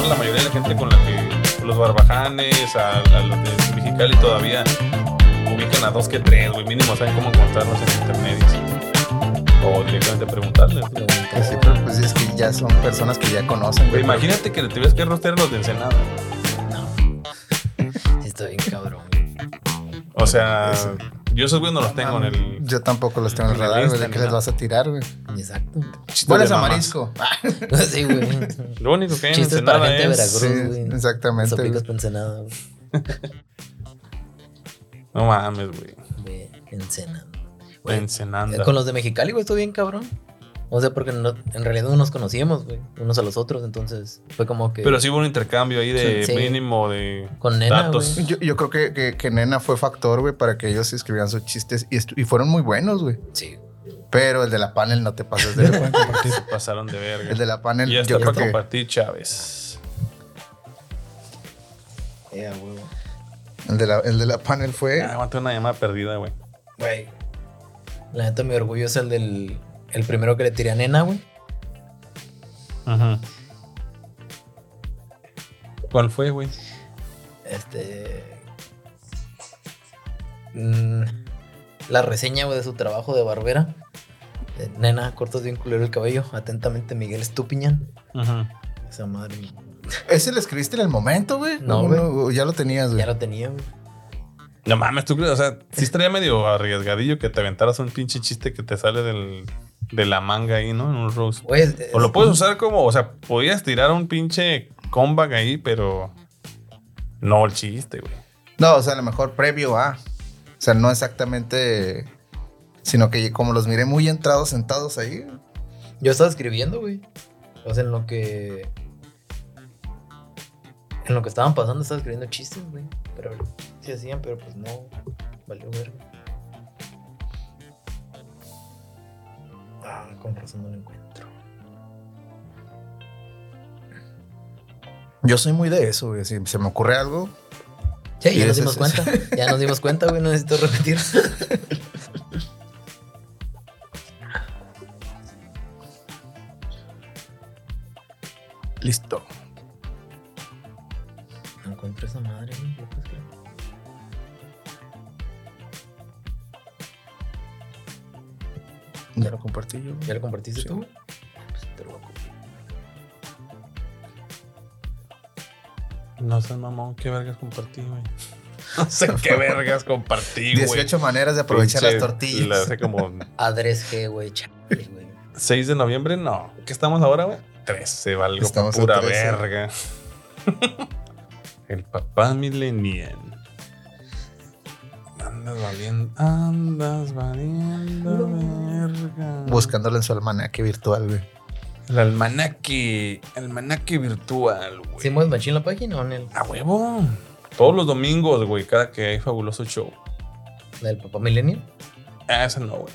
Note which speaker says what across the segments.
Speaker 1: mejor la mayoría de la gente con la que los barbajanes, a, a los de Mexicali todavía ubican a dos que tres, güey. Mínimo saben cómo encontrarlos en internet. O directamente preguntarles. güey.
Speaker 2: Pues sí, pero pues es que ya son personas que ya conocen,
Speaker 1: Güey, imagínate que le tuvieras que rostear a los de Ensenada.
Speaker 3: Está bien cabrón, güey.
Speaker 1: O sea,
Speaker 2: Eso.
Speaker 1: Yo esos güey no los tengo en el.
Speaker 2: Yo tampoco los tengo en el radar, güey. ¿De qué les vas a tirar, güey?
Speaker 3: Exacto.
Speaker 1: chistes
Speaker 2: ¿Cuál
Speaker 1: de
Speaker 2: es a marisco?
Speaker 3: sí, güey.
Speaker 1: Lo único que hay en
Speaker 3: Chistes para gente de
Speaker 1: es.
Speaker 3: Veracruz,
Speaker 2: Sí,
Speaker 3: güey.
Speaker 2: exactamente,
Speaker 3: Sopicos
Speaker 2: güey.
Speaker 3: para Ensenada, güey.
Speaker 1: No mames, güey.
Speaker 3: De Ensenada.
Speaker 1: Ensenada.
Speaker 3: Con los de Mexicali, güey, estuvo bien cabrón. O sea, porque no- en realidad no nos conocíamos, güey. Unos a los otros, entonces fue como que.
Speaker 1: Pero sí hubo un intercambio ahí de
Speaker 3: Sí.
Speaker 1: mínimo de
Speaker 3: Con nena,
Speaker 1: datos.
Speaker 2: Yo, yo creo que, que, que Nena fue factor, güey, para que ellos escribieran sus chistes y, y fueron muy buenos, güey.
Speaker 3: Sí.
Speaker 2: Pero el de la panel no te pases de
Speaker 4: compartir.
Speaker 1: Se pasaron de verga.
Speaker 2: El de la panel,
Speaker 1: y ya
Speaker 2: yo creo
Speaker 1: para
Speaker 2: que
Speaker 1: compartir, Chávez.
Speaker 3: Huevo.
Speaker 2: el de la, el de la panel fue.
Speaker 1: Ah, aguanta una llamada perdida, güey.
Speaker 3: Güey. La neta, mi orgullo es el del. El primero que le tiré a nena, güey.
Speaker 1: Ajá. ¿Cuál fue, güey?
Speaker 3: Este. mm, la reseña, güey, de su trabajo de barbera. Nena, cortas bien culero el cabello. Atentamente, Miguel Estupiñán.
Speaker 1: Ajá.
Speaker 3: Esa madre.
Speaker 2: ¿Ese lo escribiste en el momento, güey?
Speaker 3: No,
Speaker 2: ¿O
Speaker 3: güey.
Speaker 2: o ya lo tenías, güey.
Speaker 3: Ya lo tenía, güey.
Speaker 1: No mames, tú crees, o sea, sí estaría medio arriesgadillo que te aventaras un pinche chiste que te sale del, de la manga ahí, ¿no? En un roast.
Speaker 3: Güey, es-
Speaker 1: O lo puedes usar como, o sea, podías tirar un pinche comeback ahí, pero no el chiste, güey.
Speaker 2: No, o sea, a lo mejor previo a. O sea, no exactamente. Sino que como los miré muy entrados, sentados ahí.
Speaker 3: Yo estaba escribiendo, güey. O sea, en lo que. En lo que estaban pasando, estaba escribiendo chistes, güey. Pero sí hacían, pero pues no. Valió verga. Ah, con razón no lo encuentro.
Speaker 2: Yo soy muy de eso, güey. Si se me ocurre algo.
Speaker 3: Sí, ya nos dimos cuenta. Ya nos dimos cuenta, güey. No necesito repetir.
Speaker 2: Listo. ¿Ya lo
Speaker 3: compartiste
Speaker 2: Sí.
Speaker 3: tú? Pues te lo voy a copiar.
Speaker 1: No sé, mamón, qué vergas compartí, güey. No sé qué vergas compartí, güey.
Speaker 2: 18 maneras de aprovechar
Speaker 1: Pinche-
Speaker 2: las tortillas.
Speaker 1: la hace como
Speaker 3: Adres G, güey. Chale, güey.
Speaker 1: 6 de noviembre, no. ¿Qué estamos ahora, güey? 13, valgo
Speaker 2: Estamos
Speaker 1: pura
Speaker 2: a 13.
Speaker 1: verga. El papá millennial. Andas valiendo, andas valiendo verga.
Speaker 2: Buscándolo en su almanaque virtual, güey.
Speaker 1: El almanaque, almanaque virtual, güey.
Speaker 3: ¿Sí mueves machín la página o en el
Speaker 1: A huevo. Todos los domingos, güey, cada que hay fabuloso show.
Speaker 3: del papá Millennial?
Speaker 1: Ah, ese no, güey.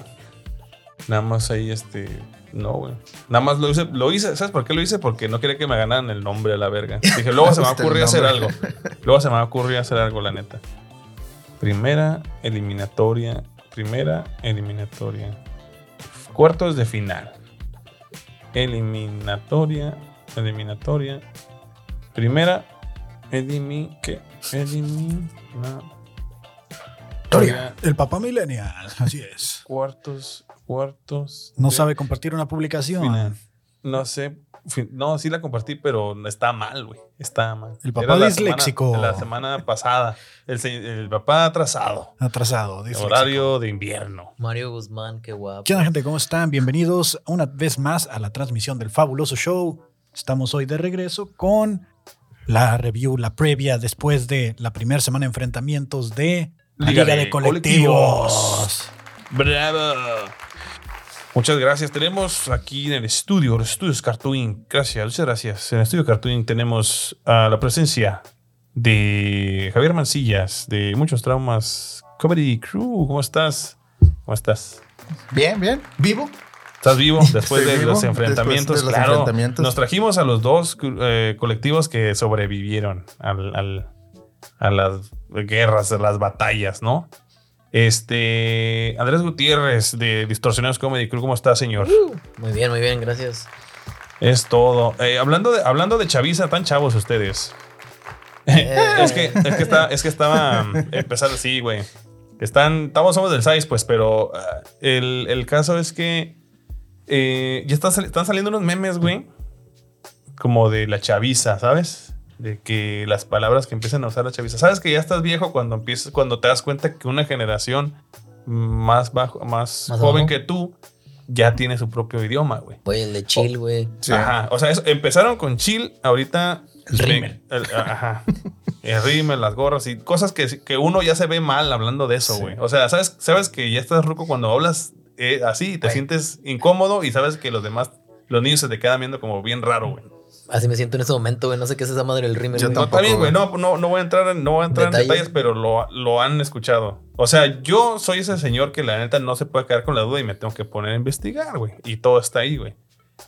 Speaker 1: Nada más ahí, este. No, güey. Nada más lo hice, lo hice. ¿Sabes por qué lo hice? Porque no quería que me ganaran el nombre a la verga. Dije, luego se me va a
Speaker 2: el
Speaker 1: ocurrir hacer algo. Luego se me va a ocurrir hacer algo, la neta. Primera eliminatoria. Primera eliminatoria. Cuartos de final. Eliminatoria. Eliminatoria. Primera. Elimi. ¿Qué? Elimina.
Speaker 4: El papá millennial, así es.
Speaker 1: Cuartos, cuartos.
Speaker 4: No sabe compartir una publicación.
Speaker 1: final. No sé. No, sí la compartí, pero está mal, güey. Está mal.
Speaker 4: El papá
Speaker 1: Era la
Speaker 4: disléxico.
Speaker 1: semana- la semana pasada. El, el papá atrasado.
Speaker 4: Atrasado. disléxico.
Speaker 1: Horario de invierno.
Speaker 3: Mario Guzmán, qué guapo.
Speaker 4: ¿Qué onda, gente? ¿Cómo están? Bienvenidos una vez más a la transmisión del Fabuloso Show. Estamos hoy de regreso con la review, la previa después de la primera semana de enfrentamientos de la
Speaker 1: Liga
Speaker 4: Liga,
Speaker 1: de
Speaker 4: de Colectivos.
Speaker 1: ¡Bravo! Muchas gracias. Tenemos aquí en el estudio, los estudios Cartoon. Gracias, muchas gracias. En el estudio Cartoon tenemos a la presencia de Javier Mancillas, de Muchos Traumas Comedy Crew. ¿Cómo estás? ¿Cómo estás?
Speaker 2: Bien, bien. ¿Vivo?
Speaker 1: ¿Estás vivo después
Speaker 2: Estoy
Speaker 1: de
Speaker 2: vivo
Speaker 1: los enfrentamientos?
Speaker 2: de los
Speaker 1: claro.
Speaker 2: enfrentamientos.
Speaker 1: Nos trajimos a los dos eh, colectivos que sobrevivieron al- al- a las guerras, a las batallas, ¿no? Este. Andrés Gutiérrez de Distorsionados Comedy Crew, ¿cómo está, señor?
Speaker 3: Muy bien, muy bien, gracias.
Speaker 1: Es todo. Eh, hablando, de, hablando de chaviza, tan chavos ustedes. es, que, es, que está, es que estaba um, empezando así, güey. Están, estamos, somos del SAIS, pues, pero uh, el, el caso es que eh, ya están, están saliendo unos memes, güey. Como de la chaviza, ¿sabes? De que las palabras que empiezan a usar la chaviza. ¿Sabes que ya estás viejo cuando empiezas, cuando te das cuenta que una generación más bajo, más,
Speaker 3: Más
Speaker 1: joven que tú ya tiene su propio idioma, güey?
Speaker 3: Güey, el de chill, güey.
Speaker 2: Sí.
Speaker 1: Ajá. O sea, eso- empezaron con chill, ahorita.
Speaker 4: El rímel.
Speaker 1: el- ajá. El rímel, las gorras y cosas que, que uno ya se ve mal hablando de eso,
Speaker 2: Sí.
Speaker 1: güey. O sea, sabes, sabes que ya estás ruco cuando hablas eh, así y te sientes incómodo y sabes que los demás, los niños se te quedan viendo como bien raro, güey.
Speaker 3: Así me siento en ese momento, güey. No sé qué es esa madre del rímel,
Speaker 2: Yo
Speaker 3: güey.
Speaker 1: No,
Speaker 2: tampoco,
Speaker 1: bien, güey. No, no, no voy a entrar en, no voy a entrar en
Speaker 3: Detalles.
Speaker 1: detalles, pero lo, lo han escuchado. O sea, yo soy ese señor que la neta no se puede quedar con la duda y me tengo que poner a investigar, güey. Y todo está ahí, güey.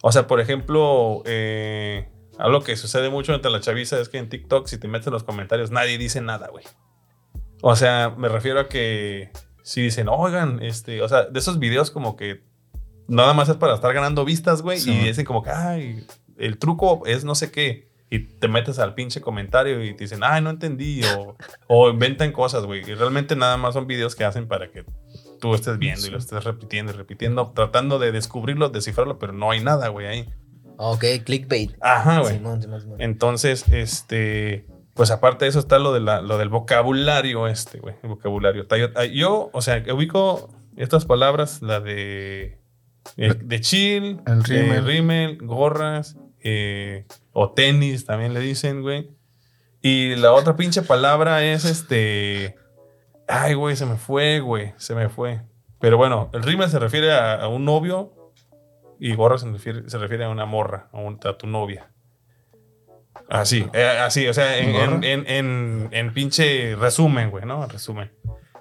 Speaker 1: O sea, por ejemplo, eh, algo que sucede mucho entre la chaviza es que en TikTok, si te metes en los comentarios, nadie dice nada, güey. O sea, me refiero a que si dicen, oigan, este, o sea, de esos videos como que nada más es para estar ganando vistas, güey,
Speaker 2: Sí.
Speaker 1: y dicen como que, ay, el truco es no sé qué, y te metes al pinche comentario y te dicen, ay, no entendí, o, o inventan cosas, güey, y realmente nada más son videos que hacen para que tú estés viendo y lo estés repitiendo y repitiendo, tratando de descubrirlo, descifrarlo, pero no hay nada, güey, ahí.
Speaker 3: Ah, Ok, clickbait.
Speaker 1: Ajá, güey. Entonces, este, pues aparte de eso está lo, de la- lo del vocabulario este, güey, el vocabulario. Ta- Yo, o sea, ubico estas palabras, la de, eh, de chill,
Speaker 2: El
Speaker 1: de
Speaker 2: rímel.
Speaker 1: rímel, gorras, eh, o tenis también le dicen, güey. Y la otra pinche palabra es este, ay, güey, se me fue, güey, se me fue. Pero bueno, el rímel se refiere a, a un novio y gorra se refiere, se refiere a una morra, a, un- a tu novia. Así, eh, así, o sea, en, en, en, en- en pinche resumen, güey, ¿no? Resumen.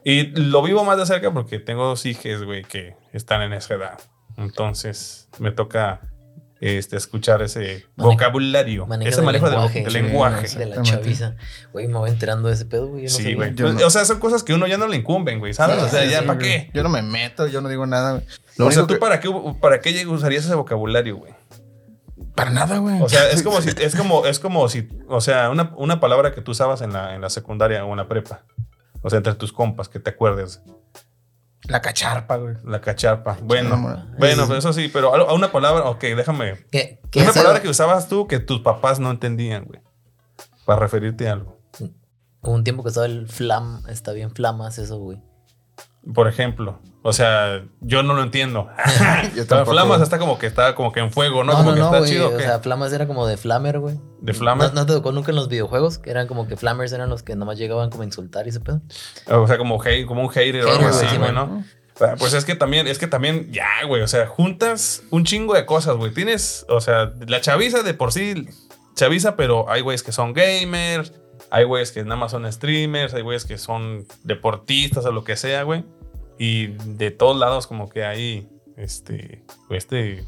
Speaker 1: Y lo vivo más de cerca porque tengo dos hijas, güey, que están en esa edad. Entonces, me toca este, escuchar ese vocabulario,
Speaker 3: Manejo
Speaker 1: ese
Speaker 3: del
Speaker 1: manejo
Speaker 3: lenguaje,
Speaker 2: sí,
Speaker 1: lenguaje.
Speaker 3: De la chaviza. Güey, me voy enterando de ese pedo, güey. yo no
Speaker 1: Sí, güey. Pues,
Speaker 2: no.
Speaker 1: O sea, son cosas que uno ya no le incumben, güey, ¿sabes? o sea,
Speaker 3: Sí,
Speaker 1: ya,
Speaker 3: sí,
Speaker 1: ¿para qué?
Speaker 2: Yo no me meto, yo no digo nada. güey. Lo
Speaker 1: o sea, ¿tú
Speaker 2: que-
Speaker 1: para qué, para qué usarías ese vocabulario, güey?
Speaker 2: Para nada, güey.
Speaker 1: O sea, es como si, es como, es como si, o sea, una, una palabra que tú usabas en la, en la secundaria o en la prepa. O sea, entre tus compas, que te acuerdes.
Speaker 2: La cacharpa, güey.
Speaker 1: La cacharpa. Bueno,
Speaker 2: Cacharpa.
Speaker 1: bueno, pues eso sí, pero a una palabra, ok, déjame.
Speaker 3: ¿Qué, qué
Speaker 1: Una palabra
Speaker 3: algo-
Speaker 1: que usabas tú que tus papás no entendían, güey. Para referirte a algo.
Speaker 3: Hubo un tiempo que estaba el flam, está bien flamas eso, güey.
Speaker 1: Por ejemplo, o sea, yo no lo entiendo. Pero flamas está como que está como que en fuego, ¿no?
Speaker 3: No,
Speaker 1: como
Speaker 3: no,
Speaker 1: que
Speaker 3: no,
Speaker 1: está chido.
Speaker 3: O sea, flamas era como de flamer, güey.
Speaker 1: de flamas.
Speaker 3: ¿No, no te tocó nunca en los videojuegos? Que eran como que flamers eran los que nomás llegaban como a insultar y ese pedo.
Speaker 1: O sea, como, hate- como un hater o algo así,
Speaker 3: sí,
Speaker 1: güey. ¿no? Pues es que también, es que también, ya, güey, o sea, juntas un chingo de cosas, güey. Tienes, o sea, la chaviza de por sí, chaviza, pero hay güeyes que son gamers, hay güeyes que nada más son streamers, hay güeyes que son deportistas o lo que sea, güey. Y de todos lados como que hay, este, este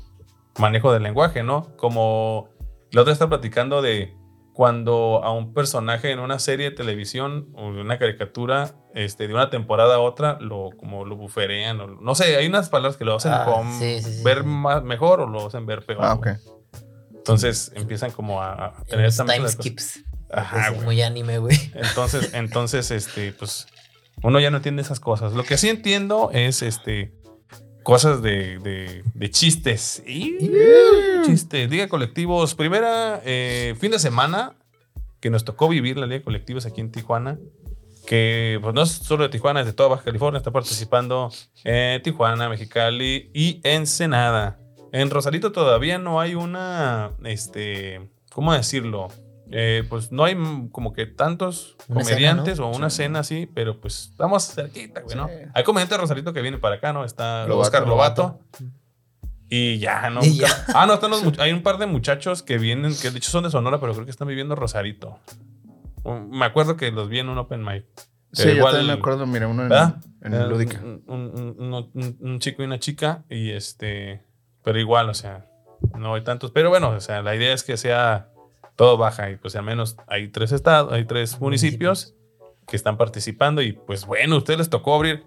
Speaker 1: manejo del lenguaje, ¿no? Como la otra está platicando de cuando a un personaje en una serie de televisión o de una caricatura, este, de una temporada a otra, lo, como lo buferean, o, no sé, hay unas palabras que lo hacen
Speaker 3: Ah,
Speaker 1: como
Speaker 3: sí, sí, sí,
Speaker 1: ver
Speaker 3: sí.
Speaker 1: más, mejor o lo hacen ver peor.
Speaker 2: Ah,
Speaker 1: güey.
Speaker 2: ok.
Speaker 1: Entonces empiezan como a, a tener esta
Speaker 3: time skips.
Speaker 1: Ajá,
Speaker 3: es muy anime, güey.
Speaker 1: Entonces, entonces, este, pues, uno ya no entiende esas cosas. Lo que sí entiendo es, este, cosas de, de, de chistes. Chistes, Liga Colectivos. Primera, eh, fin de semana que nos tocó vivir la Liga Colectivos aquí en Tijuana. Que, pues, no es solo de Tijuana, es de toda Baja California. Está participando en Tijuana, Mexicali y Ensenada. En Rosarito todavía no hay una, este, ¿cómo decirlo? Eh, pues no hay mm, como que tantos
Speaker 3: Una escena,
Speaker 1: comediantes
Speaker 3: ¿no?
Speaker 1: o una cena así, pero pues estamos cerquita, güey, ¿no?
Speaker 2: Sí.
Speaker 1: Hay comediantes de Rosarito que vienen para acá, ¿no? Está
Speaker 2: Lobato.
Speaker 1: Oscar Lobato. Y ya, ¿no?
Speaker 3: Y ya.
Speaker 1: Ah, no, están los hay un par de muchachos que vienen, que de hecho son de Sonora, pero creo que están viviendo en Rosarito. Me acuerdo que los vi en un open mic.
Speaker 2: Sí, yo
Speaker 1: igual-
Speaker 2: también me acuerdo, mira, uno en, en
Speaker 1: Eh,
Speaker 2: Lúdica.
Speaker 1: Un, un- un- un- un chico y una chica, y este, pero igual, o sea, no hay tantos. Pero bueno, o sea, la idea es que sea todo baja y pues al menos hay tres estados, hay tres municipios que están participando y pues bueno, a ustedes les tocó abrir.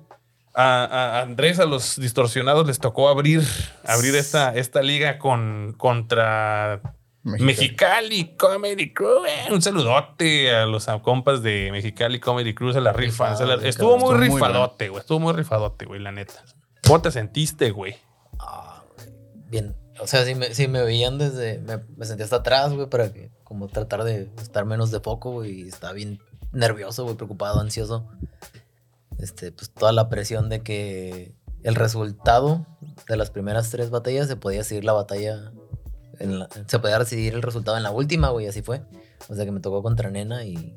Speaker 1: a, a Andrés, a los distorsionados, les tocó abrir, abrir esta, esta liga con, contra Mexicali Comedy Crew. eh, un saludote a los compas de Mexicali Comedy Crew. Se la rifan. se la- estuvo muy
Speaker 2: Estuvo
Speaker 1: rifadote, güey. Estuvo muy rifadote, güey, la neta. ¿Cómo te sentiste, güey?
Speaker 3: Ah, bien. O sea, si me, si me veían desde. Me, me sentía hasta atrás, güey, para que. Como tratar de estar menos de foco, güey. Y estaba bien nervioso, güey, preocupado, ansioso. Este, pues toda la presión de que el resultado de las primeras tres batallas se podía seguir la batalla. en la- se podía decidir el resultado en la última, güey, así fue. O sea que me tocó contra Nena y.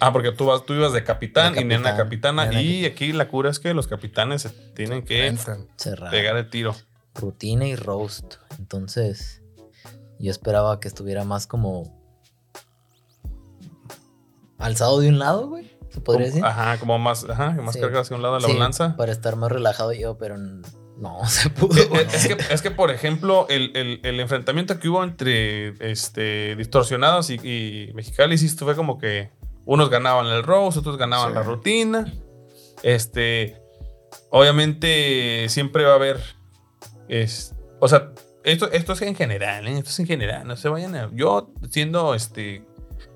Speaker 1: Ah, porque tú, vas, tú ibas de capitán,
Speaker 3: De
Speaker 1: y nena capitana.
Speaker 3: nena
Speaker 1: y aquí la cura es que los capitanes se tienen que
Speaker 2: Entran.
Speaker 3: Cerrar.
Speaker 1: pegar el tiro.
Speaker 3: rutina y roast. Entonces, yo esperaba que estuviera más como alzado de un lado, güey. ¿Se podría
Speaker 1: Como-
Speaker 3: decir?
Speaker 1: Ajá, como más, ajá, más
Speaker 3: Sí.
Speaker 1: cargado hacia un lado de la
Speaker 3: Sí,
Speaker 1: balanza.
Speaker 3: Para estar más relajado yo, pero no se pudo.
Speaker 1: Eh, eh, Es que, es que, por ejemplo, el, el- el enfrentamiento que hubo entre este, distorsionados y, y Mexicali sí fue como que unos ganaban el roast, otros ganaban
Speaker 2: Sí.
Speaker 1: la rutina. Este, obviamente siempre va a haber, es, o sea, esto, esto es en general, ¿eh? esto es en general, no se vayan a, yo siendo este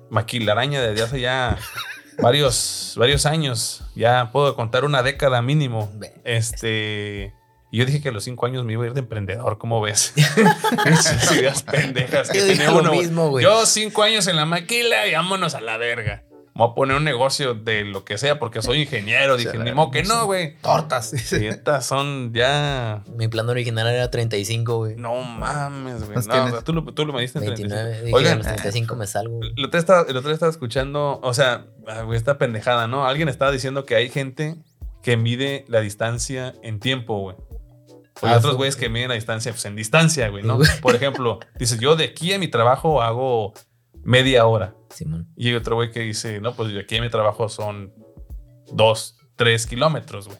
Speaker 1: maquilaraña desde hace ya varios, varios años, ya puedo contar una década mínimo. Este. y Yo dije que a los cinco años me iba a ir de emprendedor, ¿cómo ves? Esas ideas pendejas que
Speaker 3: Yo dije
Speaker 1: tenía
Speaker 3: lo
Speaker 1: uno.
Speaker 3: mismo.
Speaker 1: Yo cinco años en la maquila y vámonos a la verga. Me voy a poner un negocio de lo que sea porque soy ingeniero. Dije, ni modo que no, güey.
Speaker 2: Tortas.
Speaker 1: Y estas son ya.
Speaker 3: Mi plan original era 35, güey.
Speaker 1: No mames, güey. No, o sea, tú, lo, tú lo me diste en
Speaker 3: 29.
Speaker 1: 35.
Speaker 3: Dije, a
Speaker 1: Oigan,
Speaker 3: los 35 me salgo,
Speaker 1: el otro, día estaba, el otro día estaba escuchando, o sea, ah, güey, esta pendejada, ¿no? Alguien estaba diciendo que hay gente que mide la distancia en tiempo, güey. O hay
Speaker 3: Ah,
Speaker 1: otros güeyes que miden la distancia, pues en distancia, güey, ¿no? Por ejemplo, dice, yo de aquí a mi trabajo hago media hora.
Speaker 3: Simón.
Speaker 1: Y hay otro güey que dice, no, pues de aquí a mi trabajo son dos, tres kilómetros, güey.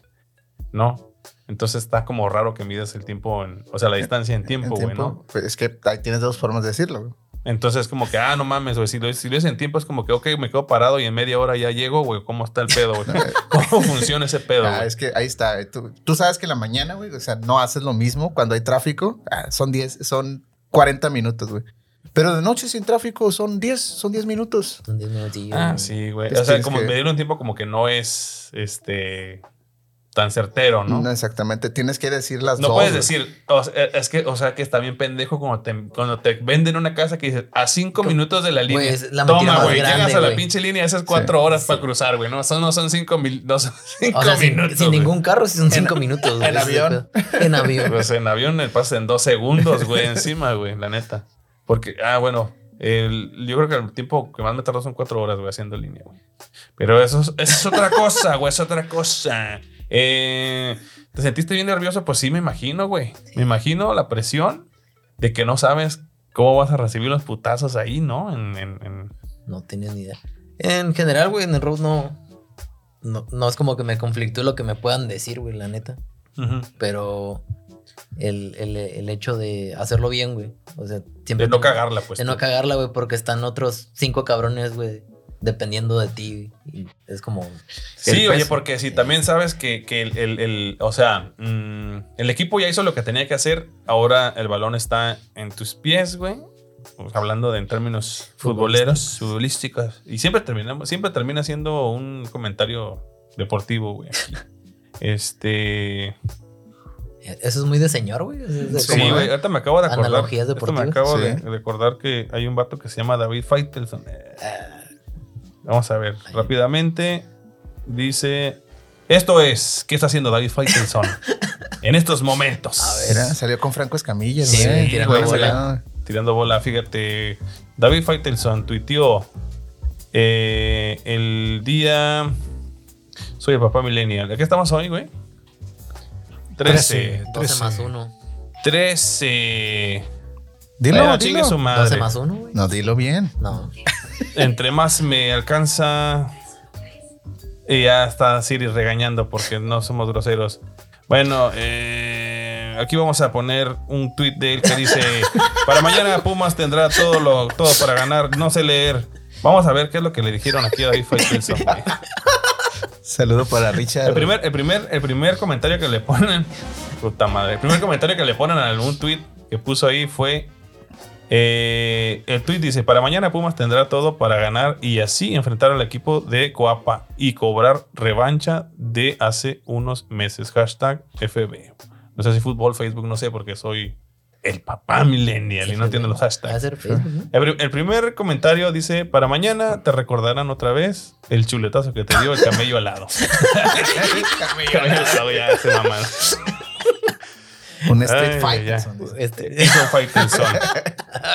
Speaker 1: ¿No? Entonces está como raro que midas el tiempo, en, o sea, la distancia en tiempo,
Speaker 2: En
Speaker 1: güey, ¿no?
Speaker 2: Pues es que ahí tienes dos formas de decirlo. güey.
Speaker 1: Entonces, como que, ah, no mames, güey. Si lo, si lo hice en tiempo, es como que, ok, me quedo parado y en media hora ya llego, güey. ¿Cómo está el pedo, güey? ¿Cómo funciona ese pedo,
Speaker 2: Ah,
Speaker 1: güey?
Speaker 2: es que ahí está. Tú, tú sabes que en la mañana, güey, o sea, no haces lo mismo cuando hay tráfico. Ah, son 10, son 40 minutos, güey. Pero de noche sin tráfico son 10, son 10 minutos.
Speaker 3: Son 10 minutillos.
Speaker 1: Ah, sí, güey.
Speaker 2: Pues
Speaker 1: O sea, como
Speaker 2: que-
Speaker 1: medir un tiempo como que no es, este, tan certero, ¿no?
Speaker 2: No, exactamente. Tienes que decir las
Speaker 1: No
Speaker 2: dos.
Speaker 1: puedes
Speaker 2: güey.
Speaker 1: decir, o sea, es que, o sea, que está bien pendejo cuando te, cuando te venden una casa que dices a cinco minutos de la línea.
Speaker 3: es la
Speaker 1: Toma, güey, llegas a la pinche línea, esas cuatro horas para cruzar, güey. No son, no son cinco mil, no son cinco
Speaker 3: O sea, sin,
Speaker 1: minutos.
Speaker 3: sin ningún carro, si son 5 minutos. güey,
Speaker 2: en avión.
Speaker 3: En avión.
Speaker 1: Pues en avión el pasa en dos segundos, güey, encima, güey, la neta. Porque, ah, bueno, el- yo creo que el tiempo que más me tardó son cuatro horas, güey, haciendo línea, güey. Pero eso, es- eso es otra cosa, güey, es otra cosa. Eh, ¿Te sentiste bien nervioso? Pues sí, me imagino, güey. Me imagino la presión de que no sabes cómo vas a recibir los putazos ahí, ¿no? En, en- en-
Speaker 3: No tenía ni idea. En general, güey, en el road no, no. No es como que me conflictúe lo que me puedan decir, güey, la neta. Pero el, el- el hecho de hacerlo bien, güey. O sea, siempre.
Speaker 1: De no cagarla, pues.
Speaker 3: De no cagarla, güey, porque están otros cinco cabrones, güey, dependiendo de ti. Y es como.
Speaker 1: Sí, oye, porque si también sabes que, que el, el- el- o sea, mm, el equipo ya hizo lo que tenía que hacer, ahora el balón está en tus pies, güey. Pues, hablando de en términos futboleros, futbolísticos. Y siempre terminamos, siempre termina siendo un comentario deportivo, güey. Este.
Speaker 3: Eso es muy de señor, güey.
Speaker 2: Sí,
Speaker 1: güey, ahorita me acabo de acordar.
Speaker 3: Analogías
Speaker 1: ahorita me
Speaker 3: deportivas.
Speaker 1: acabo de,
Speaker 2: Sí.
Speaker 1: de acordar que hay un vato que se llama David Faitelson. Eh,
Speaker 3: Ah,
Speaker 1: Vamos a ver
Speaker 3: Ahí.
Speaker 1: rápidamente. Dice: Esto es, ¿qué está haciendo David Faitelson en estos momentos?
Speaker 3: A ver.
Speaker 2: Salió con Franco Escamilla,
Speaker 3: Sí,
Speaker 2: güey.
Speaker 3: tirando
Speaker 2: Güey,
Speaker 3: bola.
Speaker 1: Tirando bola, fíjate. David Faitelson tuiteó eh, el día. Soy el papá millennial. ¿De qué estamos hoy, güey? 13.
Speaker 3: 12
Speaker 4: 13.
Speaker 3: más 1.
Speaker 1: 13.
Speaker 2: Dilo,
Speaker 1: Bueno,
Speaker 2: dilo.
Speaker 1: chingue su
Speaker 3: 12
Speaker 1: madre.
Speaker 3: más 1, güey.
Speaker 2: No, dilo bien.
Speaker 3: No.
Speaker 1: Entre más me alcanza. Y ya está Siri regañando porque no somos groseros. Bueno, eh, aquí vamos a poner un tweet de él que dice: Para mañana Pumas tendrá todo, lo, todo para ganar. No sé leer. Vamos a ver qué es lo que le dijeron aquí a David Faitelson.
Speaker 2: Saludo para Richard.
Speaker 1: El primer, el, primer, el primer comentario que le ponen. Puta madre. El primer comentario que le ponen a algún tweet que puso ahí fue. eh, el tweet dice: Para mañana Pumas tendrá todo para ganar y así enfrentar al equipo de Coapa y cobrar revancha de hace unos meses. Hashtag FB. No sé si fútbol, Facebook, no sé, porque soy el papá millennial y no entiendo los hashtags.
Speaker 3: ser Facebook, ¿no?
Speaker 1: El, pri- el primer comentario dice: Para mañana te recordarán otra vez el chuletazo que te dio el camello alado. camello alado, ya se.
Speaker 2: Un Street Fighter.
Speaker 3: Este.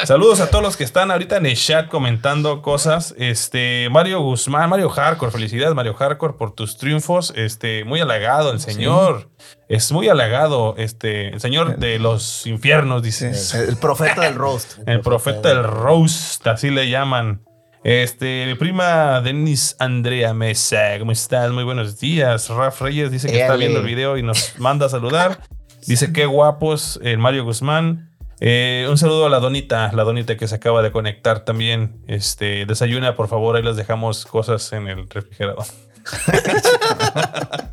Speaker 1: Saludos a todos los que están ahorita en el chat comentando cosas. Este, Mario Guzmán, Mario Hardcore, felicidades Mario Hardcore por tus triunfos. Este, muy halagado el señor. Es muy halagado, este, el señor de los infiernos, dice.
Speaker 2: Sí, El profeta del roast.
Speaker 1: El profeta del roast, así le llaman. Este, mi prima Denis Andrea Mesa, ¿cómo estás? Muy buenos días. Raf Reyes dice que está viendo el video y nos manda a saludar. Dice qué guapos el Mario Guzmán. Eh, un saludo a la Donita, la Donita que se acaba de conectar también. Este, desayuna, por favor, ahí les dejamos cosas en el refrigerador.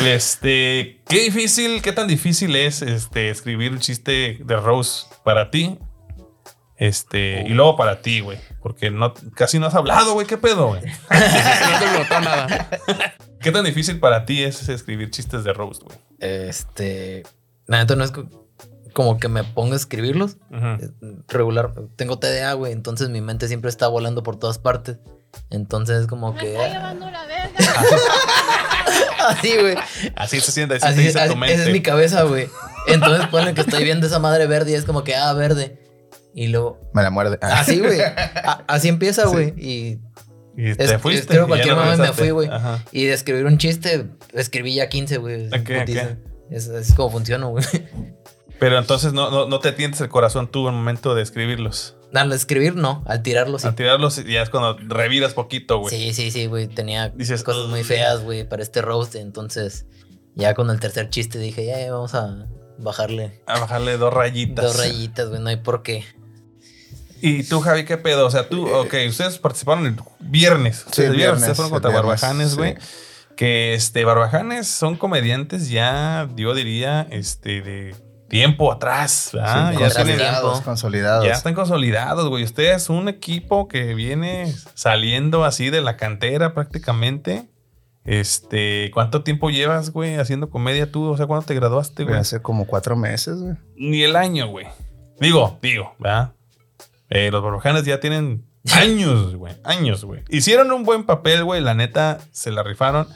Speaker 1: este, qué difícil, qué tan difícil es este, escribir un chiste de Rose para ti. Este, y luego para ti, güey. Porque no, casi no has hablado, güey. ¿Qué pedo, güey?
Speaker 5: no te brotó nada.
Speaker 1: ¿Qué tan difícil para ti es escribir chistes de Rose, güey?
Speaker 3: este. Neta no es co- como que me pongo a escribirlos. Eh, Regular. Tengo TDA, güey. Entonces mi mente siempre está volando por todas partes. Entonces es como que.
Speaker 6: está llevando la verga.
Speaker 3: Así, güey.
Speaker 1: Así se siente, así,
Speaker 3: Así,
Speaker 1: dice
Speaker 3: así-
Speaker 1: tu mente.
Speaker 3: esa es mi cabeza, güey. Entonces ponle que estoy viendo esa madre verde y es como que, ah, verde. Y luego,
Speaker 2: Me la muerde.
Speaker 3: Así, güey. Así empieza, güey. Y,
Speaker 1: y te
Speaker 3: es-
Speaker 1: fuiste. y
Speaker 3: cualquier mame, me fui, güey.
Speaker 1: Ajá.
Speaker 3: y de escribir un chiste, escribí ya 15, güey.
Speaker 1: Ok,
Speaker 3: Putiza.
Speaker 1: ok.
Speaker 3: Es, es como funciona, güey.
Speaker 1: Pero entonces no, no, no te tientes el corazón tú en el momento de escribirlos.
Speaker 3: Al escribir, no. Al tirarlo, sí.
Speaker 1: Al tirarlos ya es cuando reviras poquito, güey.
Speaker 3: Sí, sí, sí, güey. Tenía
Speaker 1: Dices,
Speaker 3: cosas muy feas, güey, para este roast. Entonces, ya con el tercer chiste dije, ya, ya, vamos a bajarle
Speaker 1: A bajarle dos rayitas.
Speaker 3: dos rayitas, güey. No hay por qué.
Speaker 1: Y tú, Javi, ¿qué pedo? O sea, tú, ok, ustedes participaron el viernes. Ustedes el viernes,
Speaker 2: viernes,
Speaker 1: ustedes fueron contra
Speaker 2: viernes,
Speaker 1: Barbajanes,
Speaker 2: sí.
Speaker 1: güey. Que este, Barbajanes son comediantes ya, yo diría, este, de tiempo atrás.
Speaker 2: Sí,
Speaker 1: ya,
Speaker 2: consolidados,
Speaker 3: tiempo.
Speaker 2: consolidados.
Speaker 1: ya están consolidados, güey. Ustedes un equipo que viene saliendo así de la cantera prácticamente. Este, ¿cuánto tiempo llevas, güey, haciendo comedia tú? O sea, ¿cuándo te graduaste, güey?
Speaker 2: Hace como cuatro meses, güey.
Speaker 1: Ni el año, güey. Digo, digo, ¿verdad? Eh, los barbajanes ya tienen años, güey. Años, güey. Hicieron un buen papel, güey. La neta, se la rifaron.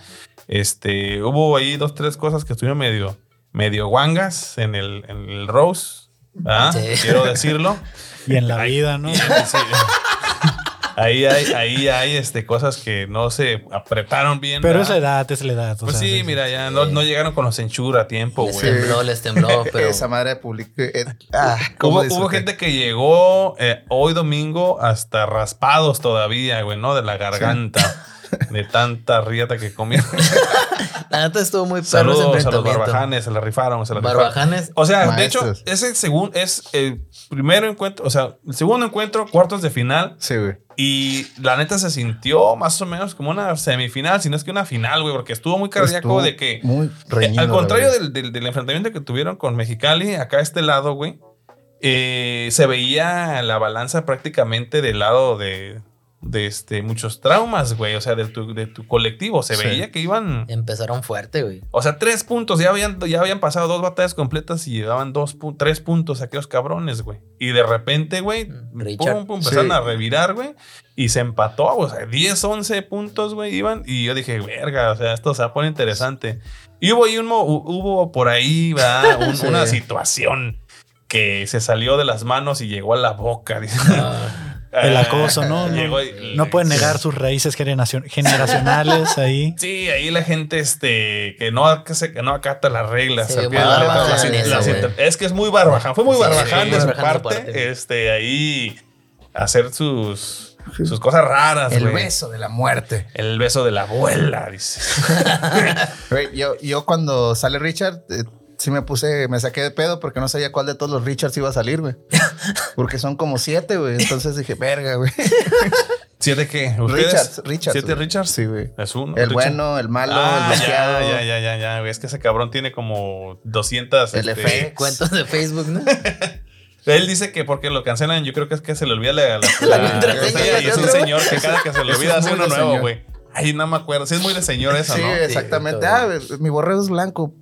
Speaker 1: Este, hubo ahí dos, tres cosas que estuvieron medio, medio guangas en el, en el Rose. ¿verdad?
Speaker 3: Sí.
Speaker 1: Quiero decirlo.
Speaker 4: Y en la vida, ¿no?
Speaker 1: Sí. Ahí hay, ahí hay este, cosas que no se apretaron bien.
Speaker 4: Pero
Speaker 1: ¿verdad?
Speaker 4: es la edad, es la edad. o
Speaker 1: Pues
Speaker 4: sea,
Speaker 1: sí, mira, ya no, no llegaron con los Enchura a tiempo,
Speaker 3: Les
Speaker 1: güey.
Speaker 3: tembló, les tembló, pero.
Speaker 2: Esa madre publicó. eh, ah, cómo
Speaker 1: Hubo,
Speaker 2: disfruté.
Speaker 1: hubo gente que llegó eh, hoy domingo hasta raspados todavía, güey, ¿no? De la garganta. De tanta riata que comieron.
Speaker 3: La neta estuvo muy perro ese
Speaker 1: Saludos a los
Speaker 3: enfrentamiento.
Speaker 1: barbajanes, se la rifaron, se la rifaron.
Speaker 3: Barbajanes.
Speaker 1: O sea,
Speaker 2: Maestros.
Speaker 1: de hecho, ese segundo es el primero encuentro, o sea, el segundo encuentro, cuartos de final.
Speaker 2: Sí, güey.
Speaker 1: Y la neta se sintió más o menos como una semifinal, si no es que una final, güey, porque estuvo muy cardíaco
Speaker 2: Estuvo
Speaker 1: de que.
Speaker 2: Muy
Speaker 1: Eh,
Speaker 2: reñido.
Speaker 1: al contrario del- del enfrentamiento que tuvieron con Mexicali, acá a este lado, güey, eh, se veía la balanza prácticamente del lado de, de este, muchos traumas, güey, o sea, de tu, de tu colectivo. Se
Speaker 2: Sí.
Speaker 1: veía que iban,
Speaker 3: Empezaron fuerte, güey.
Speaker 1: o sea, tres puntos, ya habían, ya habían pasado dos batallas completas y llevaban dos, pu- tres puntos aquellos cabrones, güey. Y de repente, güey,
Speaker 3: Mm, Richard.
Speaker 1: pum, pum, empezaron
Speaker 2: Sí.
Speaker 1: a revirar, güey. Y se empató, o sea, 10, 11 puntos, güey, iban. Y yo dije, verga, o sea, esto se pone interesante. Y hubo ahí un, hubo por ahí, ¿verdad? Un-
Speaker 2: Sí.
Speaker 1: una situación que se salió de las manos y llegó a la boca. dice.
Speaker 3: Ah,
Speaker 4: El acoso, ¿no? No,
Speaker 1: Llegó y-
Speaker 4: no pueden negar sus raíces generacion- generacionales ahí.
Speaker 1: Sí, ahí la gente este, que, no, que, se- que no acata las reglas.
Speaker 3: Sí,
Speaker 1: las-
Speaker 3: eso,
Speaker 1: las es que es muy barbaján. Fue muy
Speaker 3: Sí,
Speaker 1: barbaján
Speaker 3: sí,
Speaker 1: de su parte.
Speaker 3: parte.
Speaker 1: Este, ahí hacer sus, sus cosas raras.
Speaker 2: El beso de la muerte.
Speaker 1: El beso de la abuela, dice.
Speaker 2: Yo, yo cuando sale Richard, eh, sí me puse, me saqué de pedo porque no sabía cuál de todos los Richards iba a salir, güey. Porque son como siete, güey. Entonces dije, verga, güey.
Speaker 1: ¿Siete qué? ¿Ustedes?
Speaker 2: Richards, Richards.
Speaker 1: ¿Siete
Speaker 2: güey.
Speaker 1: Richards?
Speaker 2: Sí, güey.
Speaker 1: Es uno.
Speaker 2: El
Speaker 1: Richard.
Speaker 2: bueno, el malo,
Speaker 1: Ah,
Speaker 2: el bloqueado.
Speaker 1: ya, ya, ya, ya, ya, güey. Es que ese cabrón tiene como 200.
Speaker 2: El
Speaker 1: este,
Speaker 2: FX.
Speaker 3: Cuentos de Facebook, ¿no?
Speaker 1: Él dice que porque lo cancelan, yo creo que es que se le olvida la, la,
Speaker 3: La
Speaker 1: la-
Speaker 3: contraseña.
Speaker 1: Y es un señor que cada que se le olvida hace uno nuevo, güey. Ay, no me acuerdo. Sí, es muy de señor eso,
Speaker 2: Sí,
Speaker 1: ¿no?
Speaker 2: exactamente.
Speaker 3: todo.
Speaker 2: ah, mi borrego es blanco.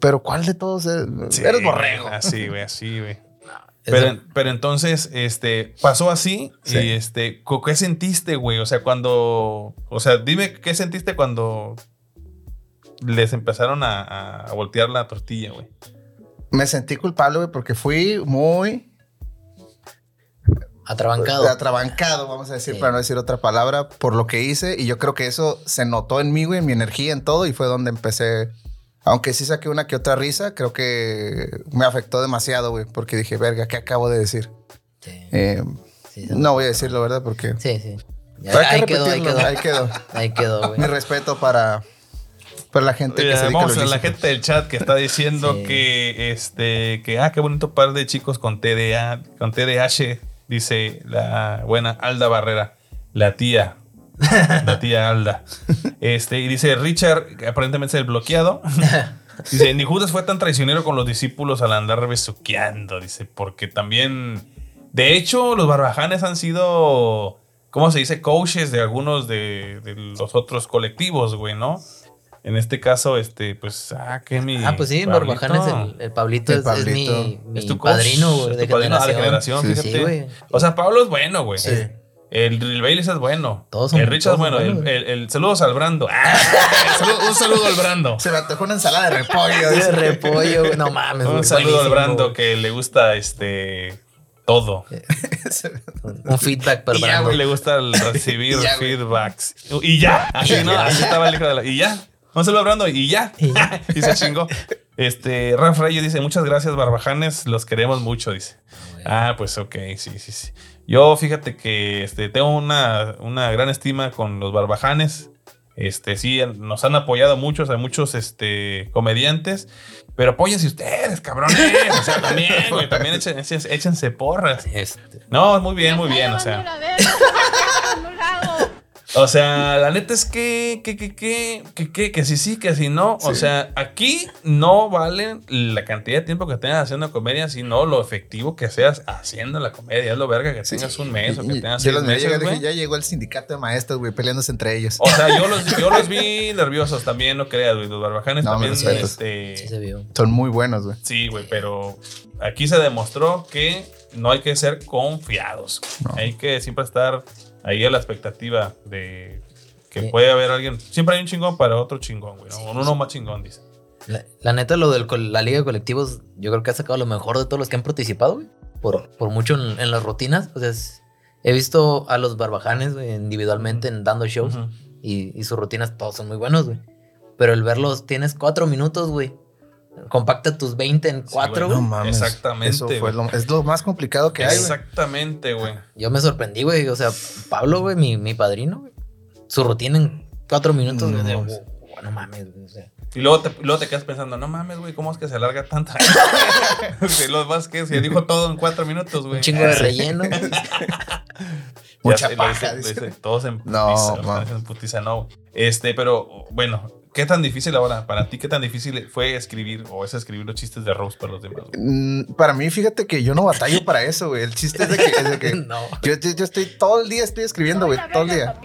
Speaker 2: Pero ¿cuál de todos es?
Speaker 1: Sí,
Speaker 2: Eres borrego.
Speaker 1: Así, güey, así, güey. Pero, pero entonces, este, pasó así
Speaker 2: Sí.
Speaker 1: y este, ¿qué sentiste, güey? O sea, cuando, o sea, dime qué sentiste cuando les empezaron a, a voltear la tortilla, güey.
Speaker 2: Me sentí culpable, güey, porque fui muy
Speaker 3: Atrabancado.
Speaker 2: atrabancado, vamos a decir,
Speaker 3: Sí.
Speaker 2: para no decir otra palabra, por lo que hice. Y yo creo que eso se notó en mí, güey, en mi energía, en todo. Y fue donde empecé. Aunque sí saqué una que otra risa, creo que me afectó demasiado, güey, porque dije, verga, ¿qué acabo de decir?
Speaker 3: Sí,
Speaker 2: Eh,
Speaker 3: sí,
Speaker 2: no voy a decirlo, ¿verdad? Porque
Speaker 3: Sí, sí. Ya,
Speaker 2: que
Speaker 3: ahí quedó, ahí quedó.
Speaker 2: ahí quedó.
Speaker 3: Ahí quedó, güey.
Speaker 2: mi respeto para, para la gente que se dedica
Speaker 1: vamos
Speaker 2: a
Speaker 1: la gente del chat que está diciendo
Speaker 3: Sí.
Speaker 1: que este que ah qué bonito par de chicos con TDA con TDH dice la buena Alda Barrera la tía la tía Alda este y dice Richard que aparentemente es el bloqueado dice ni Judas fue tan traicionero con los discípulos al andar besuqueando dice porque también de hecho los barbajanes han sido ¿cómo se dice? coaches de algunos de, de los otros colectivos güey no en este caso, este, pues, ah, que mi.
Speaker 3: Ah, pues sí,
Speaker 1: Pablito.
Speaker 3: Barbajanes, el, el Pablito,
Speaker 2: El
Speaker 3: es-
Speaker 2: Pablito.
Speaker 3: es, mi, mi
Speaker 1: Es tu coach,
Speaker 3: padrino, güey,
Speaker 1: es
Speaker 3: de
Speaker 1: tu padrino, ah, de
Speaker 3: generación.
Speaker 1: generación,
Speaker 2: Sí,
Speaker 1: fíjate.
Speaker 3: sí, güey.
Speaker 1: O sea, Pablo es bueno, güey.
Speaker 2: Sí.
Speaker 1: El, el Bailey es bueno.
Speaker 3: Todos son-
Speaker 1: el Richard es bueno. El, el- el- saludos al Brando. Ah, saludo- un saludo al Brando.
Speaker 2: Se me antojó una ensalada de repollo.
Speaker 3: De repollo, güey. No mames.
Speaker 1: Un saludo al Brando
Speaker 3: güey.
Speaker 1: que le gusta este todo.
Speaker 3: Un feedback para
Speaker 1: Y ya,
Speaker 3: Brando.
Speaker 1: güey, le gusta recibir
Speaker 2: Y ya,
Speaker 1: feedbacks. Y ya, así, ¿no? Así estaba el hijo de la. Y ya. Un saludo a Brando y ya.
Speaker 3: Y ya.
Speaker 1: y se chingó. Este, Raf Reyes dice: Muchas gracias, Barbajanes. Los queremos mucho, dice. Ah, pues ok, sí, sí, sí. Yo fíjate que este, tengo una, una gran estima con los barbajanes. Este, sí, nos han apoyado muchos, hay muchos este, comediantes. Pero apóyense ustedes, cabrones. O sea, también, güey, también echen- echen- échense porras.
Speaker 3: Este,
Speaker 1: No, muy bien, muy bien, o sea. O sea, la neta es que, que, que, que, que, que, que sí, sí, que si no. O
Speaker 2: Sí.
Speaker 1: sea, aquí no vale la cantidad de tiempo que tengas haciendo comedia, sino lo efectivo que seas haciendo la comedia. Es lo verga que tengas un mes o que tengas
Speaker 2: yo
Speaker 1: seis
Speaker 2: los
Speaker 1: meses,
Speaker 2: dije, ya llegó el sindicato de maestros, güey, peleándose entre ellos.
Speaker 1: O sea, yo los, yo los vi nerviosos también, no creas, güey. Los barbajanes
Speaker 2: No,
Speaker 1: también, este...
Speaker 3: sí se vio.
Speaker 2: Son muy buenos, güey.
Speaker 1: Sí, güey, pero aquí se demostró que no hay que ser confiados.
Speaker 2: No.
Speaker 1: Hay que siempre estar ahí a la expectativa de que
Speaker 3: Sí.
Speaker 1: puede haber alguien. Siempre hay un chingón para otro chingón, güey. ¿no? Uno más chingón, dice.
Speaker 3: La, la neta, lo de la Liga de Colectivos, yo creo que ha sacado lo mejor de todos los que han participado, güey. Por, por mucho en, en las rutinas. O sea, es- he visto a los barbajanes, güey, individualmente en dando shows.
Speaker 1: Ujú.
Speaker 3: y, y sus rutinas todos son muy buenos, güey. Pero el verlos, tienes cuatro minutos, güey. Compacta tus 20 en cuatro,
Speaker 1: güey.
Speaker 3: güey.
Speaker 2: No mames.
Speaker 1: Exactamente,
Speaker 2: Eso fue
Speaker 1: güey.
Speaker 2: lo, es lo más complicado que hay, güey.
Speaker 1: Exactamente, güey.
Speaker 3: Yo me sorprendí, güey. O sea, Pablo, güey, mi, mi padrino, güey. Su rutina en cuatro minutos, güey.
Speaker 2: No
Speaker 3: de. "Oh, no mames, güey. O sea,
Speaker 1: Y luego te, luego te quedas pensando, no mames, güey, ¿cómo es que se alarga tanto? que los más que se dijo todo en cuatro minutos, güey.
Speaker 3: un chingo de relleno. güey.
Speaker 2: Mucha
Speaker 1: lo
Speaker 2: paja,
Speaker 1: dice- lo todos en
Speaker 2: No,
Speaker 1: putiza, no. Este, pero bueno, ¿qué tan difícil ahora? Para ti, ¿qué tan difícil fue escribir o es escribir los chistes de Rose para los demás? güey?
Speaker 2: Mm, Para mí, fíjate que yo no batallo para eso, güey. El chiste es de que, es de que
Speaker 3: no.
Speaker 2: yo, yo- yo estoy todo el día estoy escribiendo, güey, todo el día.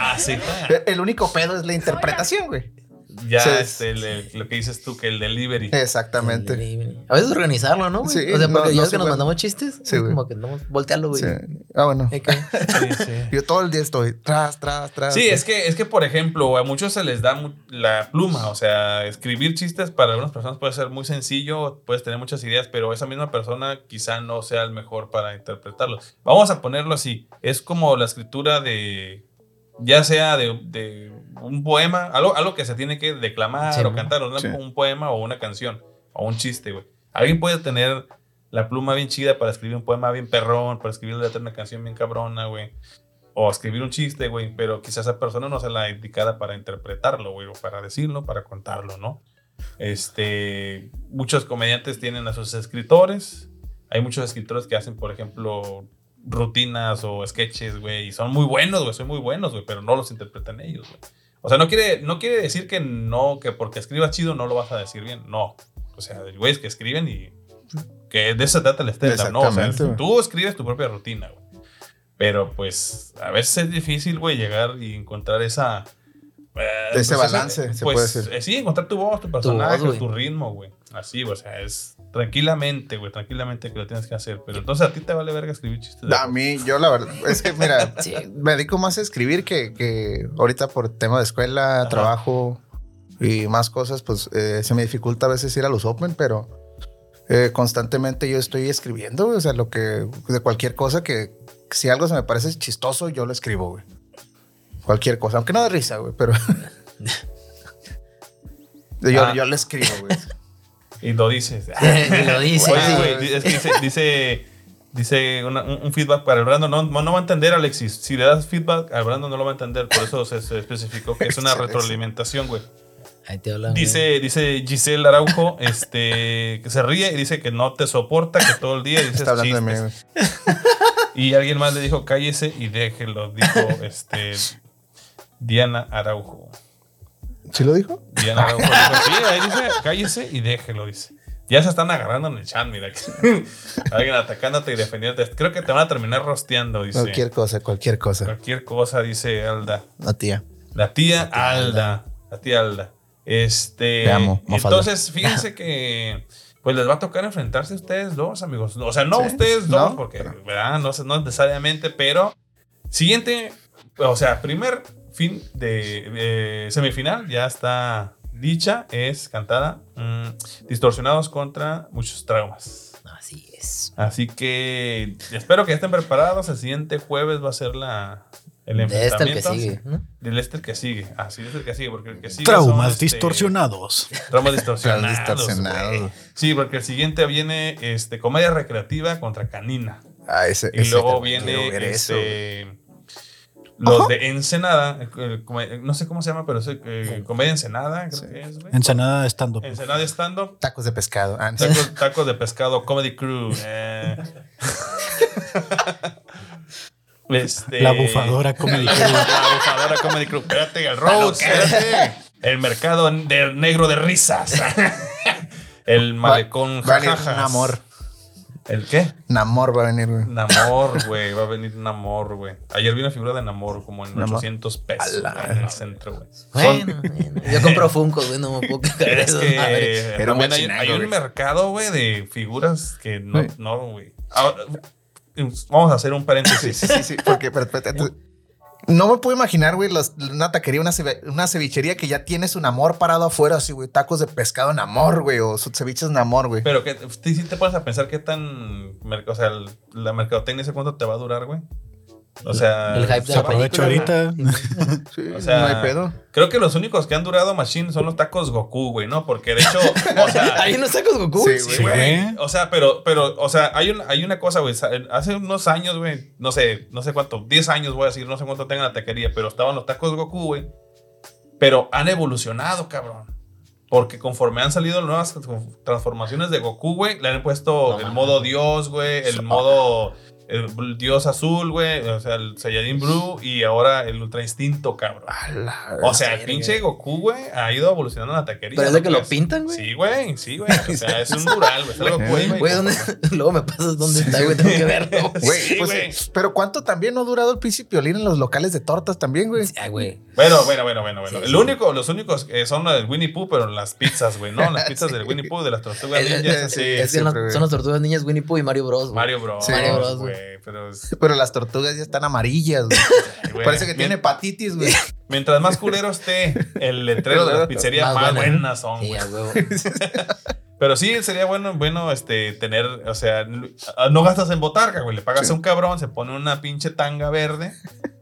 Speaker 1: Ah, sí.
Speaker 2: El único pedo es la interpretación, güey.
Speaker 1: Ya
Speaker 2: Sí.
Speaker 1: este, el- el- lo que dices tú, que el delivery.
Speaker 2: Exactamente.
Speaker 3: A veces organizarlo, ¿no? güey?
Speaker 2: Sí,
Speaker 3: o sea, porque
Speaker 2: no-
Speaker 3: ya
Speaker 2: no se
Speaker 3: que nos
Speaker 2: puede.
Speaker 3: mandamos chistes.
Speaker 2: Sí,
Speaker 3: es
Speaker 2: güey.
Speaker 3: como que andamos voltearlo, güey.
Speaker 2: Sí. Ah, bueno. Yo todo el día estoy tras, tras, tras.
Speaker 1: Sí, es que, es que, por ejemplo, a muchos se les da la pluma. O sea, escribir chistes para algunas personas puede ser muy sencillo, puedes tener muchas ideas, pero esa misma persona quizá no sea el mejor para interpretarlo. Vamos a ponerlo así. Es como la escritura de, ya sea de, de un poema, algo, algo que se tiene que declamar
Speaker 3: Sí,
Speaker 1: o cantar, una-
Speaker 2: Sí.
Speaker 1: un poema o una canción o un chiste, güey. Alguien puede tener la pluma bien chida para escribir un poema bien perrón, para escribir la letra de una canción bien cabrona, güey o escribir un chiste, güey, pero quizás esa persona no sea la indicada para interpretarlo, güey, o para decirlo, para contarlo, ¿no? Este, muchos comediantes tienen a sus escritores. Hay muchos escritores que hacen, por ejemplo, rutinas o sketches, güey, y son muy buenos, güey, son muy buenos, güey, pero no los interpretan ellos, güey. O sea, no quiere, no quiere decir que no, que porque escribas chido no lo vas a decir bien, no. O sea, güeyes que escriben y que de eso trata el stand-up, ¿no? O sea, tú escribes tu propia rutina, güey. Pero pues a veces es difícil, güey, llegar y encontrar esa... eh,
Speaker 2: Ese
Speaker 1: pues,
Speaker 2: balance, se
Speaker 1: pues,
Speaker 2: puede decir.
Speaker 1: eh, sí, encontrar tu voz, tu personaje,
Speaker 3: voz,
Speaker 1: tu, ritmo, güey. Así, güey, o sea, es tranquilamente, güey, tranquilamente que lo tienes que hacer. Pero entonces a ti te vale verga escribir chistes. de
Speaker 2: A mí, yo la verdad, es que mira,
Speaker 3: Sí.
Speaker 2: me dedico más a escribir que, que ahorita por tema de escuela,
Speaker 1: Ajá.
Speaker 2: trabajo y más cosas, pues eh, se me dificulta a veces ir a los Open, pero eh, constantemente yo estoy escribiendo, güey, o sea, lo que, de cualquier cosa que, si algo se me parece chistoso, yo lo escribo, güey. Cualquier cosa, aunque no de risa, güey, pero... yo,
Speaker 1: Ah.
Speaker 2: yo lo escribo, güey.
Speaker 1: Y lo dices.
Speaker 3: Y lo dice.
Speaker 1: Oye, güey, es que dice, dice, dice una- un, un feedback para el Brandon. No, no va a entender, Alexis. Si le das feedback al Brandon, no lo va a entender. Por eso se, se especificó que es una retroalimentación, güey.
Speaker 3: Ahí te hablan. güey.
Speaker 1: Dice, dice Giselle Araujo este, que se ríe y dice que no te soporta, que todo el día dices
Speaker 2: Está hablando de mí.
Speaker 1: Y alguien más le dijo, cállese y déjelo. Dijo este, Diana Araujo.
Speaker 2: ¿Sí lo dijo?
Speaker 1: Diana Araujo dijo, sí, ahí dice, cállese y déjelo, dice. Ya se están agarrando en el chat, mira. Alguien atacándote y defendiéndote. Creo que te van a terminar rosteando, dice.
Speaker 2: Cualquier cosa, cualquier cosa.
Speaker 1: Cualquier cosa, dice Alda.
Speaker 2: No, tía.
Speaker 1: La tía Alda. La tía Alda. Este.
Speaker 2: Te amo.
Speaker 1: Entonces, fíjense que. Pues les va a tocar enfrentarse a ustedes dos, amigos. O sea, no
Speaker 2: Sí,
Speaker 1: ustedes
Speaker 2: no,
Speaker 1: dos, porque,
Speaker 2: pero-
Speaker 1: ¿verdad? No, no necesariamente, pero. Siguiente. O sea, primer fin de, de semifinal ya está dicha, es cantada. mm, distorsionados contra muchos traumas.
Speaker 3: Así es.
Speaker 1: Así que espero que estén preparados. El siguiente jueves va a ser la, el
Speaker 3: De este el que
Speaker 1: enfrentamiento.
Speaker 3: sigue. ¿no?
Speaker 1: Del este el que sigue. Ah, sí, este el que sigue, porque el que sigue.
Speaker 4: Traumas
Speaker 1: son, este,
Speaker 4: distorsionados.
Speaker 1: Traumas distorsionados.
Speaker 2: distorsionados.
Speaker 1: Sí, porque el siguiente viene este, comedia recreativa contra canina.
Speaker 2: Ah, ese,
Speaker 1: Y
Speaker 2: ese
Speaker 1: luego viene
Speaker 2: ver eso.
Speaker 1: este, los de Ensenada. eh, eh, no sé cómo se llama, pero es eh, comedia Ensenada. Creo que es, güey.
Speaker 4: Ensenada estando.
Speaker 1: Ensenada stand-up.
Speaker 2: Tacos de pescado. Ah, no.
Speaker 1: Tacos, tacos de pescado, Comedy Crew. eh. Este-
Speaker 4: La bufadora Comedy Crew.
Speaker 1: La bufadora Comedy Crew. Espérate, el Rhodes, espérate. El mercado de negro de risas. El malecón jajajas.
Speaker 2: Namor.
Speaker 1: ¿El qué?
Speaker 2: Namor va a venir, güey.
Speaker 1: Namor, güey. Va a venir Namor, güey. Ayer vi una figura de Namor como en
Speaker 2: Namor.
Speaker 1: 800 pesos güey, en el centro, güey.
Speaker 3: Bueno, bueno. Yo compro Funko, güey. No me puedo de
Speaker 1: Es
Speaker 3: eso.
Speaker 1: que
Speaker 3: madre.
Speaker 2: Un
Speaker 1: también hay, hay un mercado, güey, de figuras que no, no, güey. Ahora, Vamos a hacer un
Speaker 2: Sí,
Speaker 1: paréntesis.
Speaker 2: sí, sí, sí, porque pero, pero, pero, no me puedo imaginar, güey, los- una taquería, una, una cevichería que ya tiene su Namor parado afuera, así, güey, tacos de pescado Namor, güey, o ceviches Namor, güey.
Speaker 1: Pero que si te pones a pensar qué tan, o sea, la mercadotecnia, ¿ese cuánto te va a durar, güey? O sea,
Speaker 3: El hype de
Speaker 4: Se aprovecha ahorita.
Speaker 2: Sí,
Speaker 1: o sea,
Speaker 2: no hay pedo.
Speaker 1: Creo que los únicos que han durado Machine son los tacos Goku, güey, ¿no? Porque de hecho, o sea,
Speaker 3: ¿Hay unos tacos Goku?
Speaker 2: Sí,
Speaker 1: Sí,
Speaker 2: güey.
Speaker 1: güey. O sea, pero, pero, o sea, hay, un, hay una cosa, güey. Hace unos años, güey, no sé, no sé cuánto, 10 años voy a decir, no sé cuánto tenga la taquería, pero estaban los tacos Goku, güey. Pero han evolucionado, cabrón. Porque conforme han salido nuevas transformaciones de Goku, güey, le han puesto
Speaker 3: No
Speaker 1: el modo Dios, güey, el modo el Dios azul, güey, o sea, el Saiyajin Blue y ahora el Ultra Instinto, cabrón.
Speaker 2: La-
Speaker 1: O sea, el pinche Goku, güey, ha ido evolucionando en la taquería.
Speaker 3: Pero es de
Speaker 1: ¿no
Speaker 3: que lo pintan, güey.
Speaker 1: Sí, güey, sí, güey. O sea, es un mural, güey. Es algo cool, güey.
Speaker 3: Luego me pasas dónde está, güey. Tengo que verlo.
Speaker 2: Güey,
Speaker 1: Sí,
Speaker 2: pues,
Speaker 1: güey.
Speaker 2: pero ¿cuánto también no ha durado el príncipe Olín en los locales de tortas también, güey?
Speaker 1: Bueno, bueno, bueno, bueno, bueno.
Speaker 3: Sí,
Speaker 1: El
Speaker 3: sí.
Speaker 1: único, los únicos que son los del Winnie Pooh, pero las pizzas, güey, ¿no? Las pizzas del Winnie Pooh, de las tortugas ninjas, así.
Speaker 3: es que
Speaker 2: siempre,
Speaker 3: son, las tortugas niñas Winnie Pooh y Mario Bros.
Speaker 1: Mario Bros.
Speaker 3: Mario Bros,
Speaker 1: güey. Pero es-
Speaker 2: Pero las tortugas ya están amarillas, güey.
Speaker 1: güey,
Speaker 2: Parece que
Speaker 1: mien-
Speaker 2: tiene hepatitis, güey.
Speaker 1: Mientras más culero esté el letrero de las pizzerías, más,
Speaker 3: buena.
Speaker 1: buenas son, güey. Pero sí, sería bueno, bueno, este, tener, o sea, no gastas en botarga, güey. Le pagas
Speaker 2: Sí.
Speaker 1: a un cabrón, se pone una pinche tanga verde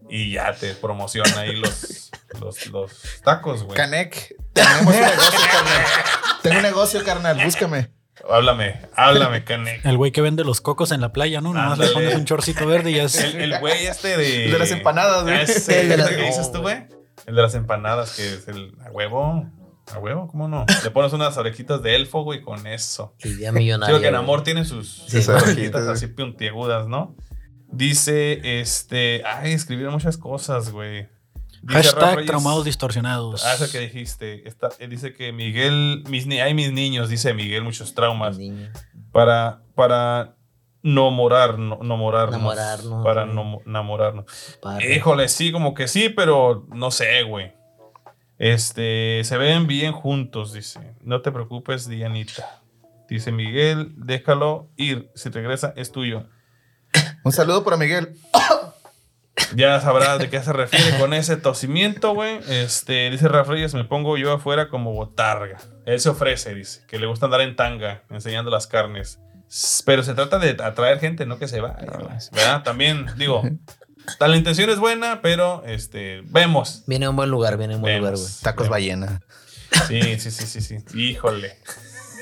Speaker 1: y ya te promociona ahí los, los, los tacos, güey.
Speaker 2: Canek, tenemos un negocio, carnal. Tengo un negocio, carnal, búscame.
Speaker 1: Háblame, háblame, Canek.
Speaker 4: El güey que vende los cocos en la playa, ¿no? Nomás le pones un chorcito verde y ya es.
Speaker 1: El, el güey este de.
Speaker 2: El de las empanadas, güey.
Speaker 1: Ese,
Speaker 3: El de las-
Speaker 1: que dices tú, güey. El de las empanadas, que es el. A huevo. A huevo, ¿cómo no? Le pones unas orejitas de elfo, güey, con eso.
Speaker 3: Idea millonaria.
Speaker 1: Creo que en
Speaker 3: güey.
Speaker 1: amor tiene sus,
Speaker 3: Sí,
Speaker 1: sus orejitas así puntiagudas, ¿no? Dice, este, ay, escribieron muchas cosas, güey. Dice
Speaker 4: Hashtag
Speaker 1: Reyes-
Speaker 4: traumados distorsionados.
Speaker 1: Ah, eso que dijiste. Está- eh, dice que Miguel, mis, ni- ay, mis niños, dice Miguel, muchos traumas. Para, para no morar, no, no morarnos.
Speaker 3: Namorarnos,
Speaker 1: Para
Speaker 3: güey.
Speaker 1: no mo- enamorarnos. Híjole, sí, como que sí, pero no sé, güey. Este, se ven bien juntos, dice. No te preocupes, Dianita. Dice Miguel, déjalo ir. Si regresa, es tuyo.
Speaker 2: Un saludo para Miguel.
Speaker 1: Ya sabrás de qué se refiere con ese tosimiento, güey. Este, dice Rafa Reyes, me pongo yo afuera como botarga. Él se ofrece, dice, que le gusta andar en tanga, enseñando las carnes. Pero se trata de atraer gente, no que se vaya, ¿verdad? También, digo, la intención es buena, pero, este, vemos.
Speaker 3: Viene a un buen lugar, viene a un buen lugar, güey.
Speaker 2: Tacos
Speaker 1: Vemos.
Speaker 2: ballena.
Speaker 1: Sí, sí, sí, sí, sí. Híjole.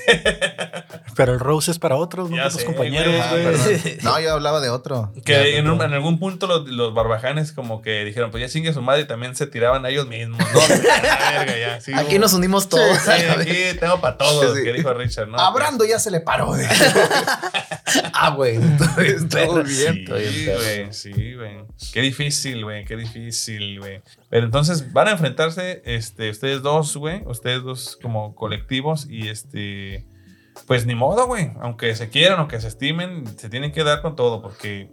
Speaker 4: Pero el Rose es para otros, no para tus
Speaker 1: sé,
Speaker 4: compañeros,
Speaker 1: güey.
Speaker 2: Ah. No, yo hablaba de otro.
Speaker 1: Que
Speaker 3: Ya,
Speaker 1: en, un- en algún punto los, los barbajanes como que dijeron, pues ya chingue su madre y también se tiraban a ellos mismos. No, la verga, ya. sí,
Speaker 3: Aquí nos unimos todos.
Speaker 1: Sí, aquí tengo para todos, que dijo Richard, ¿no?
Speaker 2: A Brando ya se le paró.
Speaker 3: Ah, güey. Perro.
Speaker 2: bien.
Speaker 3: Estoy bien
Speaker 1: güey, sí, güey. Qué difícil, güey, qué difícil, güey. Pero entonces van a enfrentarse, este, ustedes dos, güey, ustedes dos como colectivos y este, pues ni modo, güey. Aunque se quieran, aunque se estimen, se tienen que dar con todo porque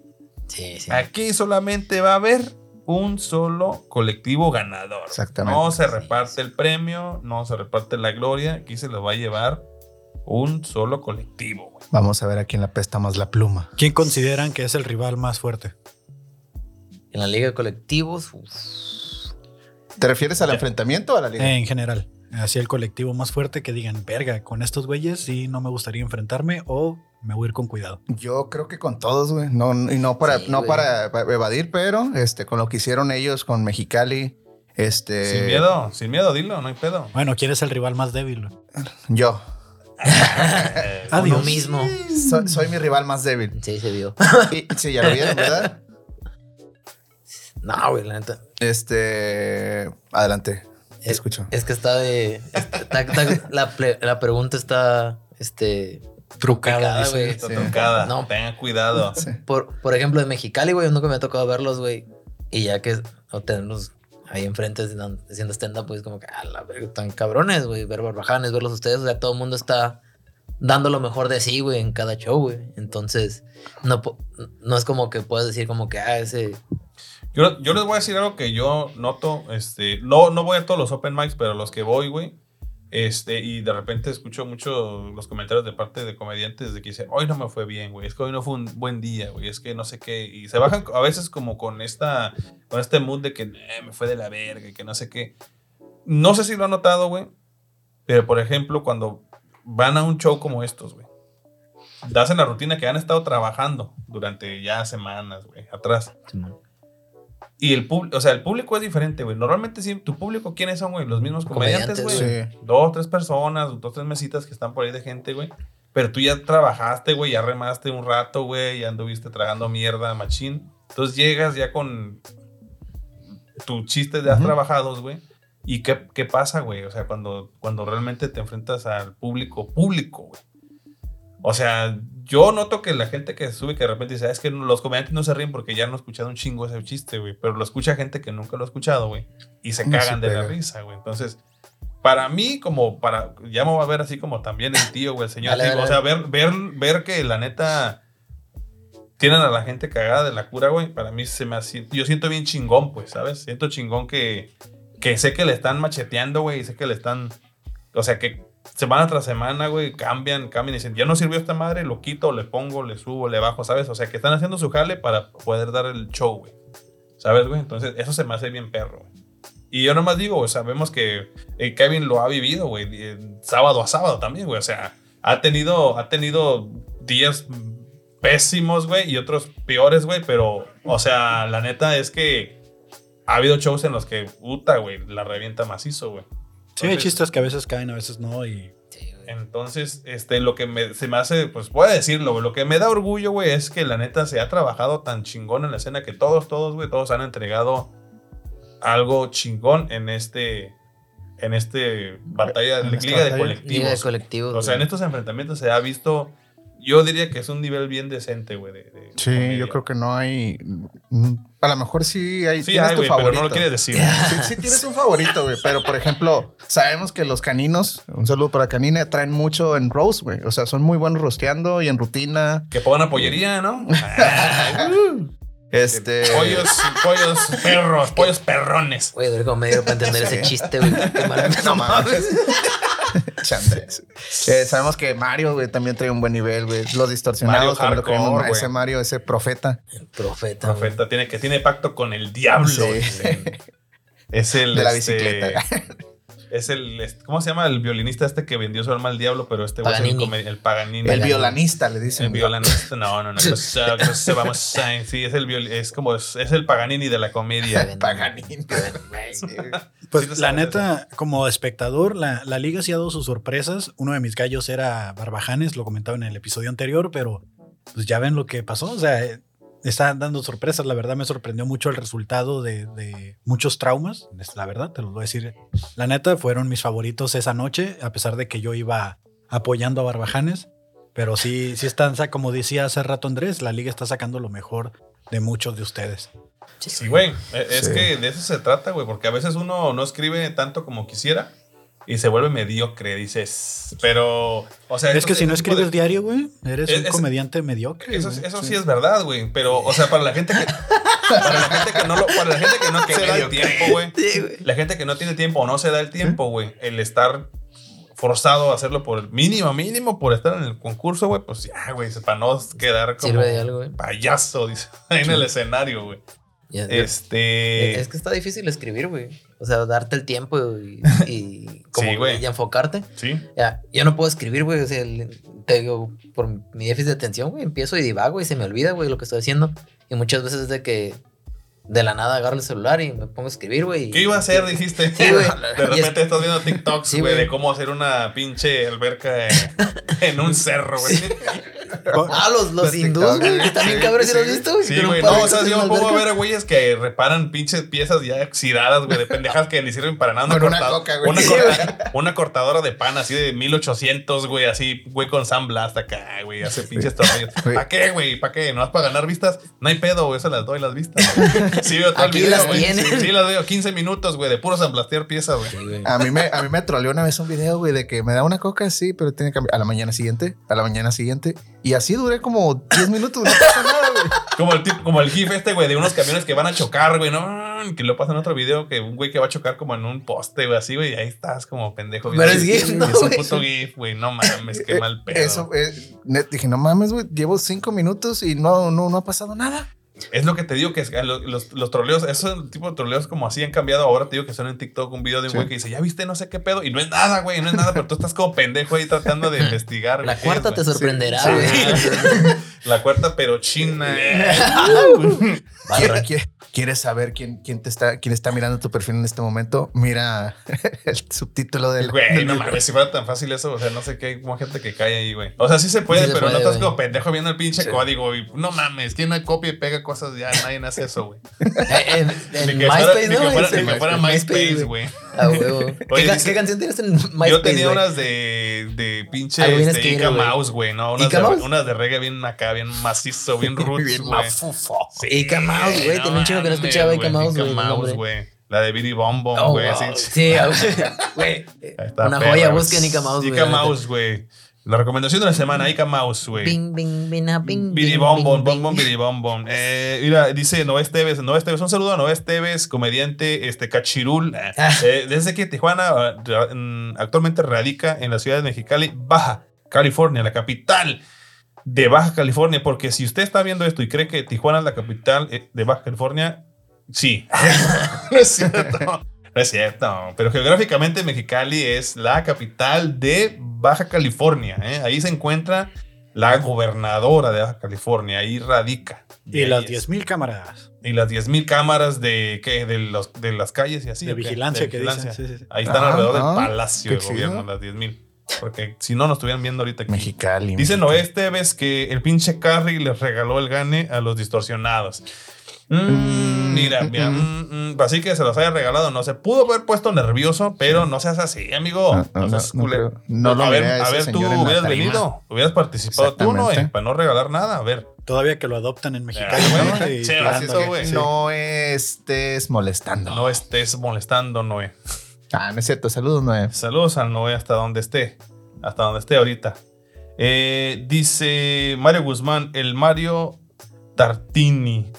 Speaker 3: Sí, sí.
Speaker 1: aquí solamente va a haber un solo colectivo ganador.
Speaker 2: Exactamente.
Speaker 1: No se reparte el premio, no se reparte la gloria, aquí se lo va a llevar un solo colectivo, güey.
Speaker 2: Vamos a ver a quién la pesta más la pluma.
Speaker 4: ¿Quién consideran que es el rival más fuerte?
Speaker 3: En la liga de colectivos, uf,
Speaker 2: ¿Te refieres al
Speaker 1: Ya.
Speaker 2: enfrentamiento o a la liga?
Speaker 4: En general. Así el colectivo más fuerte que digan, verga, con estos güeyes sí no me gustaría enfrentarme o me voy a ir con cuidado.
Speaker 2: Yo creo que con todos, güey. No, y no para,
Speaker 3: Sí,
Speaker 2: no para evadir, pero este, con lo que hicieron ellos con Mexicali, este.
Speaker 1: Sin miedo, sin miedo, dilo, no hay pedo.
Speaker 4: Bueno, ¿quién es el rival más débil?
Speaker 2: Yo.
Speaker 4: Adiós.
Speaker 3: uno mismo.
Speaker 2: Soy, soy mi rival más débil.
Speaker 3: Sí, se vio.
Speaker 2: Y- sí, ya lo vieron, ¿verdad?
Speaker 3: No, güey, la neta.
Speaker 2: Este. Adelante. Te
Speaker 3: Es-
Speaker 2: escucho.
Speaker 3: Es que está de. está- está- la, la pregunta está. Este.
Speaker 4: Trucada,
Speaker 3: güey.
Speaker 1: Está
Speaker 2: Sí.
Speaker 1: tocada.
Speaker 3: No.
Speaker 1: tengan cuidado.
Speaker 2: Sí.
Speaker 3: Por, por ejemplo, de Mexicali, güey, nunca me ha tocado verlos, güey. Y ya que o tenerlos ahí enfrente haciendo stand-up, pues como que, a la verga, tan cabrones, güey. Ver barbajanes, verlos ustedes. O sea, todo el mundo está dando lo mejor de sí, güey, en cada show, güey. Entonces, no, no es como que puedas decir como que, ah, ese...
Speaker 1: Yo, yo les voy a decir algo que yo noto, este, no, no voy a todos los open mics, pero los que voy, güey, este, y de repente escucho mucho los comentarios de parte de comediantes de que dicen, hoy no me fue bien, güey, es que hoy no fue un buen día, güey, es que no sé qué, y se bajan a veces como con esta, con este mood de que "Eh, me fue de la verga, y que no sé qué. No sé si lo han notado, güey, pero por ejemplo, cuando van a un show como estos, güey, hacen la rutina que han estado trabajando durante ya semanas, güey, atrás. Y el público, o sea, el público es diferente, güey. Normalmente sí, tu público, ¿quiénes son, güey? Los mismos comediantes, güey.
Speaker 2: Sí.
Speaker 1: Dos, tres personas, dos, tres mesitas que están por ahí de gente, güey. Pero tú ya trabajaste, güey, ya remaste un rato, güey, ya anduviste tragando mierda, machín. Entonces llegas ya con tu chiste de has
Speaker 2: Ujú.
Speaker 1: trabajados, güey. ¿Y qué, qué pasa, güey? O sea, cuando, cuando realmente te enfrentas al público, público, güey. O sea, yo noto que la gente que sube, que de repente dice, "Ah, es que los comediantes no se ríen porque ya no han escuchado un chingo ese chiste, güey. Pero lo escucha gente que nunca lo ha escuchado, güey. Y se cagan
Speaker 2: se
Speaker 1: de la risa, güey. Entonces, para mí, como para, ya me va a ver así como también el tío, güey, el señor.
Speaker 3: Dale,
Speaker 1: digo,
Speaker 3: dale.
Speaker 1: o sea, ver, ver, ver que la neta tienen a la gente cagada de la cura, güey. Para mí se me hace, yo siento bien chingón, pues, ¿sabes? Siento chingón que, que sé que le están macheteando, güey, y sé que le están, o sea, que semana tras semana, güey, cambian, cambian y dicen, ya no sirvió esta madre, lo quito, le pongo, le subo, le bajo, ¿sabes? O sea, que están haciendo su jale para poder dar el show, güey. ¿Sabes, güey? Entonces, eso se me hace bien perro, güey. Y yo nomás digo, vemos que eh, Kevin lo ha vivido, güey, eh, sábado a sábado también, güey. O sea, ha tenido, ha tenido días pésimos, güey, y otros peores, güey, pero, o sea, la neta es que ha habido shows en los que, puta, güey, la revienta macizo, güey.
Speaker 4: Sí, hay chistes que a veces caen, a veces no. Y
Speaker 3: Sí, güey.
Speaker 1: entonces, este, lo que me, se me hace, pues puedo decirlo, güey, lo que me da orgullo, güey, es que la neta se ha trabajado tan chingón en la escena que todos, todos, güey, todos han entregado algo chingón en este, en este batalla,
Speaker 2: En
Speaker 1: de colectivos.
Speaker 3: Liga de colectivos.
Speaker 1: O sea, en estos enfrentamientos se ha visto yo diría que es un nivel bien decente, güey. de- de
Speaker 2: Sí,
Speaker 1: comedia.
Speaker 2: yo creo que no hay. A lo mejor sí hay.
Speaker 1: Sí,
Speaker 2: tienes
Speaker 1: hay,
Speaker 2: tu
Speaker 1: pero
Speaker 2: favorito.
Speaker 1: no lo quieres decir.
Speaker 2: Sí, sí tienes un favorito, güey. Pero, por ejemplo, sabemos que los caninos, un saludo para Canina, traen mucho en roast, güey. O sea, son muy buenos rosteando y en rutina.
Speaker 1: que pongan pollería, ¿no?
Speaker 2: Este.
Speaker 1: pollos, pollos perros, pollos perrones.
Speaker 3: Güey, duré como medio para entender ese chiste, güey.
Speaker 2: No mames. Chandres. Eh, sabemos que Mario, güey, también trae un buen nivel, güey. Los distorsionados,
Speaker 1: Mario
Speaker 2: también lo queremos.
Speaker 1: Hardcore,
Speaker 2: Ese. Mario, ese profeta.
Speaker 3: Profeta. güey.
Speaker 1: Profeta tiene que tiene pacto con el diablo.
Speaker 2: Sí.
Speaker 1: Es el
Speaker 2: De la
Speaker 1: este,
Speaker 2: bicicleta.
Speaker 1: Es el ¿cómo se llama el violinista este que vendió su alma al diablo, pero este güey es el,
Speaker 3: Paganini.
Speaker 1: el Paganini.
Speaker 2: El violanista, le dicen.
Speaker 1: El violinista, no, no, no. ah, pues, vamos a- sí, es el viol- es como es, es el Paganini de la comedia.
Speaker 2: Paganini.
Speaker 4: Pues la neta, como espectador, la, la liga sí ha dado sus sorpresas. Uno de mis gallos era Barbajanes, lo comentaba en el episodio anterior, pero pues ya ven lo que pasó. O sea, eh, está dando sorpresas. La verdad me sorprendió mucho el resultado de, de muchos traumas. Es La verdad, te lo voy a decir. La neta, fueron mis favoritos esa noche, a pesar de que yo iba apoyando a Barbajanes. Pero sí, sí están, como decía hace rato Andrés, la liga está sacando lo mejor de muchos de ustedes.
Speaker 1: Sí, güey. e- Es
Speaker 2: Sí.
Speaker 1: que de eso se trata, güey, porque a veces uno no escribe tanto como quisiera y se vuelve mediocre, dices. Pero, o sea,
Speaker 4: Es que si no
Speaker 1: tipo de-
Speaker 4: escribes diario, güey, eres
Speaker 1: Es-
Speaker 4: un
Speaker 1: es-
Speaker 4: comediante mediocre.
Speaker 1: Eso, sí. es verdad, güey. Pero, o sea, para la gente que. Para la gente que no lo, para la gente que no el
Speaker 2: mediocre.
Speaker 1: tiempo, güey. La gente que no tiene tiempo o no se da el tiempo, güey. El estar forzado a hacerlo por el mínimo, mínimo, por estar en el concurso, güey. Pues ya, güey. Para no quedar como
Speaker 3: Sirve de algo, güey.
Speaker 1: payaso, dice. Ahí en el escenario, güey. Este.
Speaker 3: Es que está difícil escribir, güey. O sea, darte el tiempo y, y como
Speaker 1: Sí, güey.
Speaker 3: y enfocarte.
Speaker 1: Sí.
Speaker 3: Ya, yo no puedo escribir, güey. O sea, el- te digo, por mi déficit de atención, güey, empiezo y divago y se me olvida, güey, lo que estoy haciendo. Y muchas veces es de que de la nada agarro el celular y me pongo a escribir, güey.
Speaker 1: ¿Qué iba a hacer? Dijiste.
Speaker 3: Sí, güey.
Speaker 1: De repente estás viendo TikToks,
Speaker 3: Sí,
Speaker 1: güey,
Speaker 3: güey.
Speaker 1: de cómo hacer una pinche alberca en, en un cerro, güey. Sí,
Speaker 3: Ah, los, los
Speaker 2: Los
Speaker 3: hindús, güey.
Speaker 2: güey.
Speaker 3: Están bien
Speaker 2: Sí,
Speaker 3: cabrones, ¿sí
Speaker 2: sí.
Speaker 3: lo has visto? güey? Que
Speaker 1: güey. No, o sea, yo me pongo a ver a güeyes que reparan pinches piezas ya oxidadas, güey, de pendejas que ni sirven para nada.
Speaker 2: Una
Speaker 1: corta-
Speaker 2: coca, güey.
Speaker 1: Una,
Speaker 2: Sí,
Speaker 1: corta- una cortadora de pan así de 1800, güey, así, güey, con Blast acá, güey, hace pinches tornillos.
Speaker 2: Güey.
Speaker 1: ¿Para qué, güey? ¿Para qué? ¿No vas para ganar vistas? No hay pedo, güey, eso las doy las vistas. güey. Sí, veo todo
Speaker 3: Aquí
Speaker 1: el video,
Speaker 3: las
Speaker 1: güey.
Speaker 3: tienes.
Speaker 1: Sí, sí, las veo 15 minutos, güey, de puro samblastear piezas, güey.
Speaker 3: Güey.
Speaker 2: A mí me, a mí me troleó una vez un video, güey, de que me da una coca, sí, pero tiene que cambiar. A la mañana siguiente, a la mañana siguiente. Y así duré como 10 minutos, no pasa nada, güey.
Speaker 1: Como el, tipo, como el gif este, güey, de unos camiones que van a chocar, güey, ¿no? Que lo pasan en otro video, que un güey que va a chocar como en un poste, güey, así, güey, y ahí estás como pendejo.
Speaker 3: Pero es gif, ¿no,
Speaker 1: Es un
Speaker 3: güey?
Speaker 1: puto gif, güey, no mames, qué mal pedo.
Speaker 2: Eso, eh, net- dije, no mames, güey, llevo cinco minutos y no, no, no ha pasado nada.
Speaker 1: Es lo que te digo, que es- los, los, los troleos, esos tipos de troleos como así han cambiado. Ahora te digo que son en TikTok un video de un
Speaker 2: Sí.
Speaker 1: güey que dice, ya viste, no sé qué pedo. Y no es nada, güey, no es nada, pero tú estás como pendejo ahí tratando de investigar.
Speaker 3: La
Speaker 1: güey,
Speaker 3: cuarta
Speaker 1: es,
Speaker 3: te
Speaker 1: güey.
Speaker 3: sorprenderá,
Speaker 2: Sí.
Speaker 1: La cuarta, pero china.
Speaker 3: Barra.
Speaker 2: ¿Quieres, saber quién, quién te está, quién está mirando tu perfil en este momento? Mira el subtítulo del.
Speaker 1: Güey,
Speaker 2: del
Speaker 1: no mames, si fuera tan fácil eso, o sea, no sé qué, hay como gente que cae ahí, güey. O sea, sí se puede,
Speaker 3: Sí se
Speaker 1: pero no
Speaker 3: puede,
Speaker 1: estás
Speaker 3: güey.
Speaker 1: como pendejo viendo el pinche
Speaker 2: Sí.
Speaker 1: código y no mames, ¿quién no copia y pega cosas? Ya nadie hace eso, güey.
Speaker 3: Eh, En, en
Speaker 1: Ni que fuera,
Speaker 3: MySpace,
Speaker 1: ni
Speaker 3: ¿no?
Speaker 1: que fuera,
Speaker 3: Sí,
Speaker 1: ni que fuera
Speaker 3: en
Speaker 1: MySpace, güey.
Speaker 3: Ah, huevo. ¿Qué,
Speaker 1: Oye,
Speaker 3: ca-
Speaker 1: dice-
Speaker 3: qué canción tienes en MySpace?
Speaker 1: Yo tenía
Speaker 3: güey?
Speaker 1: unas de, de pinche
Speaker 3: bien
Speaker 1: este, Ica. Mouse, güey, ¿no? Unas
Speaker 3: ¿Ica
Speaker 1: de,
Speaker 3: Mouse?
Speaker 1: unas de reggae bien acá, bien macizo, bien roots,
Speaker 2: Bien
Speaker 1: güey.
Speaker 2: mafufo.
Speaker 1: Sí,
Speaker 3: Ica Mouse, güey, tenía un chingo que no escuchaba Ica
Speaker 1: güey,
Speaker 3: Mouse, güey,
Speaker 1: Mouse. La de Billy Bom Bom,
Speaker 3: Oh,
Speaker 1: güey.
Speaker 3: wow. Sí, güey. Una
Speaker 1: perra,
Speaker 3: joya, busquen Ica Mouse, güey.
Speaker 1: Ica Mouse, güey. La recomendación de la semana, Ica Mouse, güey.
Speaker 3: Bing, bing, bing, ah, bing,
Speaker 1: Bidi
Speaker 3: bing,
Speaker 1: bom bom bom bom bidi bom bom. Eh, mira, dice Noé Esteves, Noé Esteves, un saludo a Noé Esteves, comediante este cachirul. eh,
Speaker 3: Ah.
Speaker 1: eh, desde que Tijuana ah, mm, actualmente radica en la ciudad de Mexicali, Baja California, la capital de Baja California, porque si usted está viendo esto y cree que Tijuana es la capital eh, de Baja California, sí. no es cierto. No es cierto, pero geográficamente Mexicali es la capital de Baja California. ¿eh? Ahí se encuentra la gobernadora de Baja California, ahí radica.
Speaker 4: Y
Speaker 1: ahí
Speaker 4: las
Speaker 1: es.
Speaker 4: 10.000 cámaras
Speaker 1: Y las 10.000 cámaras de, ¿qué? de, los, de las calles y así.
Speaker 4: de vigilancia
Speaker 1: De
Speaker 4: que
Speaker 1: vigilancia.
Speaker 4: dicen. Sí, sí, sí.
Speaker 1: Ahí están
Speaker 2: Ah,
Speaker 1: alrededor del palacio de gobierno, las 10.000. Porque si no, nos estuvieran viendo ahorita aquí.
Speaker 2: Mexicali.
Speaker 1: Dice. Noé Esteves que el pinche Carrie les regaló el gane a los distorsionados. Mm, mira, mira, mm, mm, así que se los haya regalado. No se pudo haber puesto nervioso, pero no seas así, amigo.
Speaker 2: No, no,
Speaker 1: No, seas
Speaker 2: no, lo
Speaker 1: a ver,
Speaker 2: a
Speaker 1: ver, tú hubieras venido, hubieras participado tú, ¿no? Para no regalar nada, a ver.
Speaker 4: Todavía que lo adoptan en Mexicali.
Speaker 1: Ah.
Speaker 4: No
Speaker 2: estés molestando.
Speaker 1: No estés molestando, Noé.
Speaker 2: Ah, no es cierto. Saludos, Noé.
Speaker 1: Saludos al Noé hasta donde esté. Hasta donde esté ahorita. Eh, dice Mario Guzmán, el Mario Tartini.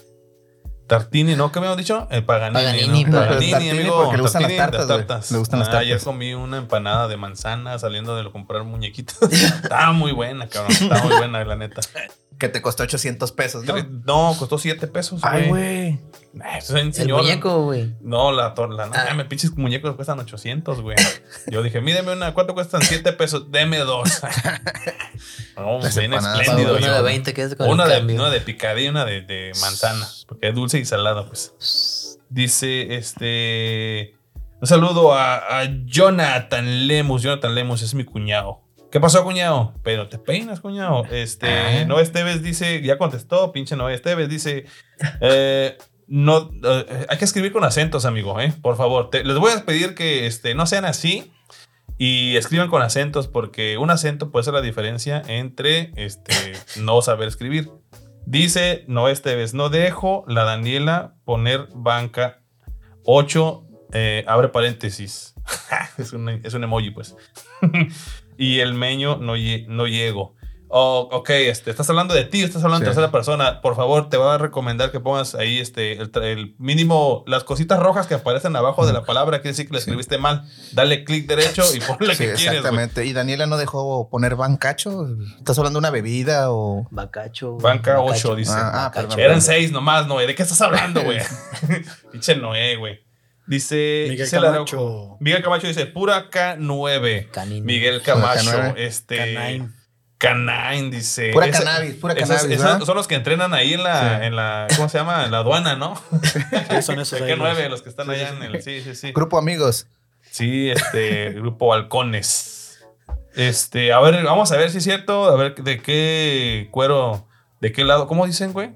Speaker 1: Tartini, ¿no? ¿Qué me habían dicho? El Paganini.
Speaker 3: Paganini,
Speaker 1: ¿no? Paganini,
Speaker 2: Tartini
Speaker 1: amigo.
Speaker 2: porque le gustan las tartas. Le gustan las
Speaker 1: Ah, Ayer
Speaker 2: tartas.
Speaker 1: comí una empanada de manzana saliendo de comprar muñequitos. Estaba muy buena, cabrón. Estaba muy buena, la neta.
Speaker 2: Que te costó 800 pesos, ¿no?
Speaker 1: Costó 7 pesos,
Speaker 2: Ay,
Speaker 1: güey.
Speaker 2: güey.
Speaker 1: Ay, eso es
Speaker 3: El
Speaker 1: señor.
Speaker 3: muñeco, güey.
Speaker 1: No, la torla. No,
Speaker 3: Ah.
Speaker 1: mames, pinches muñecos cuestan 800, güey. Yo dije, mídeme una. ¿Cuánto cuestan? 7 pesos. Deme dos. no, bien espléndido.
Speaker 3: Una de 20 que es con
Speaker 1: Una
Speaker 3: el
Speaker 1: de,
Speaker 3: cambio.
Speaker 1: una de picadilla y una de, de manzana. Porque es dulce y salada, pues. Dice este. Un saludo a, a Jonathan Lemus. Jonathan Lemus es mi cuñado. ¿Qué pasó, cuñado? Pero te peinas, cuñado. Este.
Speaker 2: Ah.
Speaker 1: Noé Esteves dice. Ya contestó, pinche Noé Esteves. Dice. eh, no, eh, hay que escribir con acentos, amigo, ¿eh? Por favor. Te- les voy a pedir que este, no sean así y escriban con acentos porque un acento puede ser la diferencia entre este, no saber escribir. Dice Noé Esteves, no dejo la Daniela poner banca 8, eh, abre paréntesis. es, un, es un emoji, pues. y el meño no, no llego. Oh, ok, este, estás hablando de ti, estás hablando en
Speaker 2: Sí.
Speaker 1: tercera persona. Por favor, te voy a recomendar que pongas ahí este, el, el mínimo, las cositas rojas que aparecen abajo de la palabra, quiere decir que la escribiste mal. Dale clic derecho y ponle
Speaker 2: Sí,
Speaker 1: que quieres. güey.
Speaker 2: exactamente. ¿Y Daniela no dejó poner bancacho? ¿Estás hablando de una bebida o...?
Speaker 3: Bacacho. güey.
Speaker 1: Banca
Speaker 3: Bacacho.
Speaker 1: 8, dice.
Speaker 2: Ah, ah.
Speaker 1: Eran seis nomás, Noé. ¿De qué estás hablando, güey? Pinche Noé, güey. Dice
Speaker 4: Miguel. Camacho.
Speaker 1: Miguel Camacho dice pura K9.
Speaker 3: Canino.
Speaker 1: Miguel Camacho.
Speaker 2: K9.
Speaker 1: Este.
Speaker 4: Canine.
Speaker 1: Canine, dice.
Speaker 2: Pura cannabis, pura
Speaker 1: esos-
Speaker 2: cannabis,
Speaker 1: son los que entrenan ahí en la,
Speaker 2: Sí.
Speaker 1: en la, ¿cómo se llama? En la aduana, ¿no?
Speaker 4: Sí, son esos
Speaker 1: El
Speaker 4: ahí
Speaker 1: K9,
Speaker 4: los-
Speaker 1: los que están allá en el. Sí, sí, sí.
Speaker 2: Grupo amigos.
Speaker 1: Sí, este, grupo Balcones. Este, a ver, vamos a ver si es cierto, a ver de qué cuero, de qué lado, ¿cómo dicen, güey?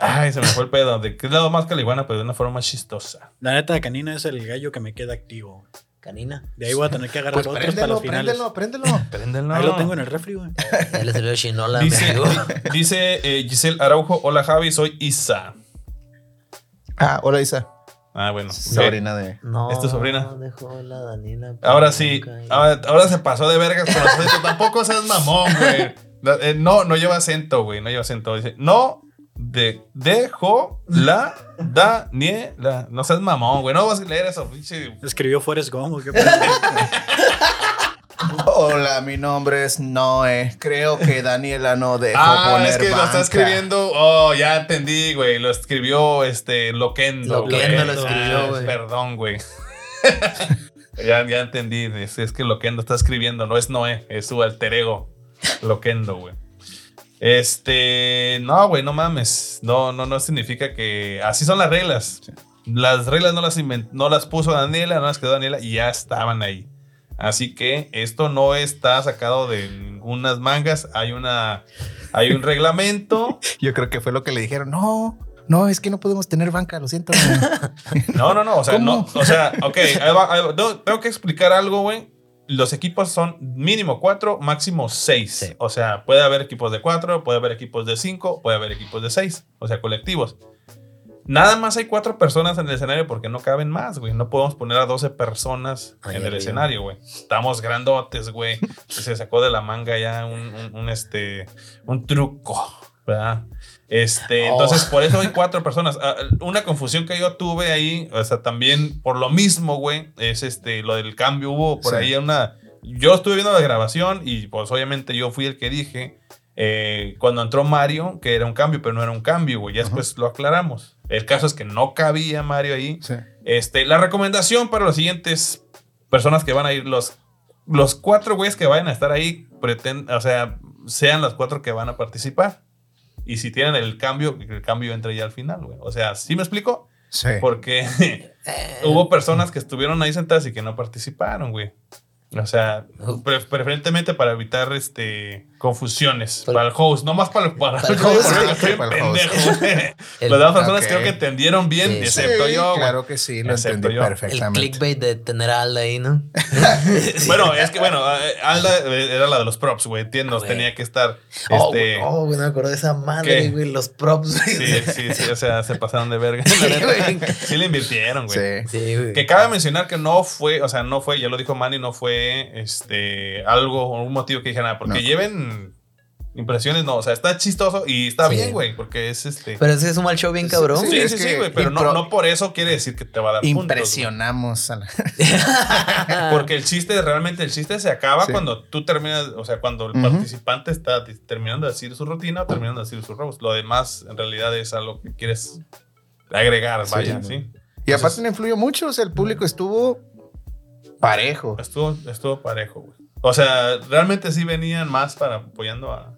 Speaker 1: Ay, se me fue el pedo, de qué lado más caliguana, pero de una forma más chistosa.
Speaker 4: La neta, canina es el gallo que me queda activo.
Speaker 3: Canina.
Speaker 4: De ahí voy a tener que agarrar
Speaker 2: Pues
Speaker 4: otros para
Speaker 2: préndelo,
Speaker 4: los finales.
Speaker 2: préndelo, préndelo.
Speaker 1: Préndelo.
Speaker 4: Ahí lo tengo en el refri, güey.
Speaker 3: Ya le salió chinola.
Speaker 1: Dice,
Speaker 3: amigo.
Speaker 1: dice eh, Giselle Araujo, hola Javi, soy Isa.
Speaker 2: Ah, hola Isa.
Speaker 1: Ah, bueno.
Speaker 2: Sobrina de...
Speaker 3: No.
Speaker 1: ¿Es tu sobrina?
Speaker 3: Dejó la Danila.
Speaker 1: Ahora sí, ahora, ahora se pasó de vergas con los acentos. Tampoco seas mamón, güey. No, eh, No, no lleva acento, güey. No lleva acento. Dice, no de, dejo la Daniela. No seas mamón, güey. No vas a leer eso, pinche.
Speaker 4: Escribió Forrest Gump. ¿o qué?
Speaker 2: Hola, mi nombre es Noé. Creo que Daniela no dejó
Speaker 1: Ah,
Speaker 2: poner
Speaker 1: es que lo está escribiendo. Oh, ya entendí, güey. Lo escribió este Loquendo.
Speaker 3: Loquendo
Speaker 1: güey.
Speaker 3: lo escribió,
Speaker 1: Ah,
Speaker 3: güey.
Speaker 1: Perdón, güey. ya, ya entendí. Es, es que Loquendo está escribiendo. No es Noé, es su alter ego. Loquendo, güey. Este. No, güey, no mames. No, no, no significa que. Así son las reglas. Las reglas no las, invent- no las puso Daniela, no las quedó Daniela y ya estaban ahí. Así que esto no está sacado de unas mangas. Hay una. Hay un reglamento.
Speaker 2: Yo creo que fue lo que le dijeron. No, no, es que no podemos tener banca, lo siento. Noé".
Speaker 1: No, no, no. O sea,
Speaker 2: ¿Cómo?
Speaker 1: no. O sea, ok. No, tengo que explicar algo, güey. Los equipos son mínimo cuatro, máximo seis.
Speaker 3: Sí.
Speaker 1: O sea, puede haber equipos de cuatro, puede haber equipos de cinco, puede haber equipos de seis. O sea, colectivos. Nada más hay cuatro personas en el escenario porque no caben más, güey. No podemos poner a 12 personas en el escenario, güey. Estamos grandotes, güey. Se sacó de la manga ya un, un- un, este, un truco, ¿verdad? Este,
Speaker 3: Oh.
Speaker 1: entonces por eso hay cuatro personas. Ah, Una confusión que yo tuve ahí, o sea, también por lo mismo, güey, es este, lo del cambio. Hubo por
Speaker 2: Sí.
Speaker 1: ahí una. Yo estuve viendo la grabación y pues obviamente yo fui el que dije eh, cuando entró Mario que era un cambio, pero no era un cambio, güey. Ya después lo aclaramos. El caso es que no cabía Mario ahí.
Speaker 2: Sí.
Speaker 1: Este, la recomendación para los siguientes personas que van a ir, los, los cuatro güeyes que vayan a estar ahí, pretend, o sea, sean las cuatro que van a participar. Y si tienen el cambio, que el cambio entre ya al final, güey. O sea, ¿sí me explico?
Speaker 2: Sí.
Speaker 1: Porque hubo personas que estuvieron ahí sentadas y que no participaron, güey. O sea, pre- preferentemente para evitar este confusiones
Speaker 3: Para-
Speaker 1: para el host, no más para el para,
Speaker 3: Para el host,
Speaker 1: estoy
Speaker 2: el
Speaker 1: pendejo.
Speaker 3: El-
Speaker 1: Las demás personas creo que entendieron bien,
Speaker 3: Sí.
Speaker 1: excepto
Speaker 2: Sí,
Speaker 1: yo.
Speaker 2: Claro que sí, lo
Speaker 1: Excepto
Speaker 2: entendí
Speaker 1: yo.
Speaker 3: El
Speaker 2: perfectamente.
Speaker 3: clickbait de tener a Alda ahí, ¿no?
Speaker 1: Bueno, es que bueno, eh, Alda eh, era la de los props, güey. Entiendo, tenía que estar.
Speaker 3: Oh,
Speaker 1: Este,
Speaker 3: güey, oh, güey, no me acuerdo de esa madre, güey. Los props, güey.
Speaker 1: sí, sí, sí, o sea, se pasaron de verga.
Speaker 3: Sí,
Speaker 1: le invirtieron, güey.
Speaker 2: Sí.
Speaker 3: Sí, güey.
Speaker 1: Que cabe mencionar que no fue, o sea, no fue, ya lo dijo Manny, no fue este algo o un motivo que dije nada, porque
Speaker 2: No.
Speaker 1: Lleven impresiones, no, o sea, está chistoso y está
Speaker 3: Sí.
Speaker 1: bien, güey, porque es este.
Speaker 3: Pero ese es un mal show bien cabrón.
Speaker 1: Sí,
Speaker 2: Sí,
Speaker 1: sí,
Speaker 2: es
Speaker 1: sí,
Speaker 2: que
Speaker 1: güey, pero no,
Speaker 2: impro-
Speaker 1: no por eso quiere decir que te va a dar puntos,
Speaker 2: Impresionamos a la-
Speaker 1: porque el chiste, realmente el chiste se acaba
Speaker 2: Sí.
Speaker 1: cuando tú terminas, o sea, cuando el participante está terminando de decir su rutina o terminando de decir sus robos. Lo demás, en realidad, es algo que quieres agregar, vaya,
Speaker 2: Sí.
Speaker 1: ¿sí?
Speaker 2: Y aparte no influyó mucho, o sea, el público estuvo parejo.
Speaker 1: Estuvo, estuvo parejo, güey. O sea, realmente sí venían más para apoyando a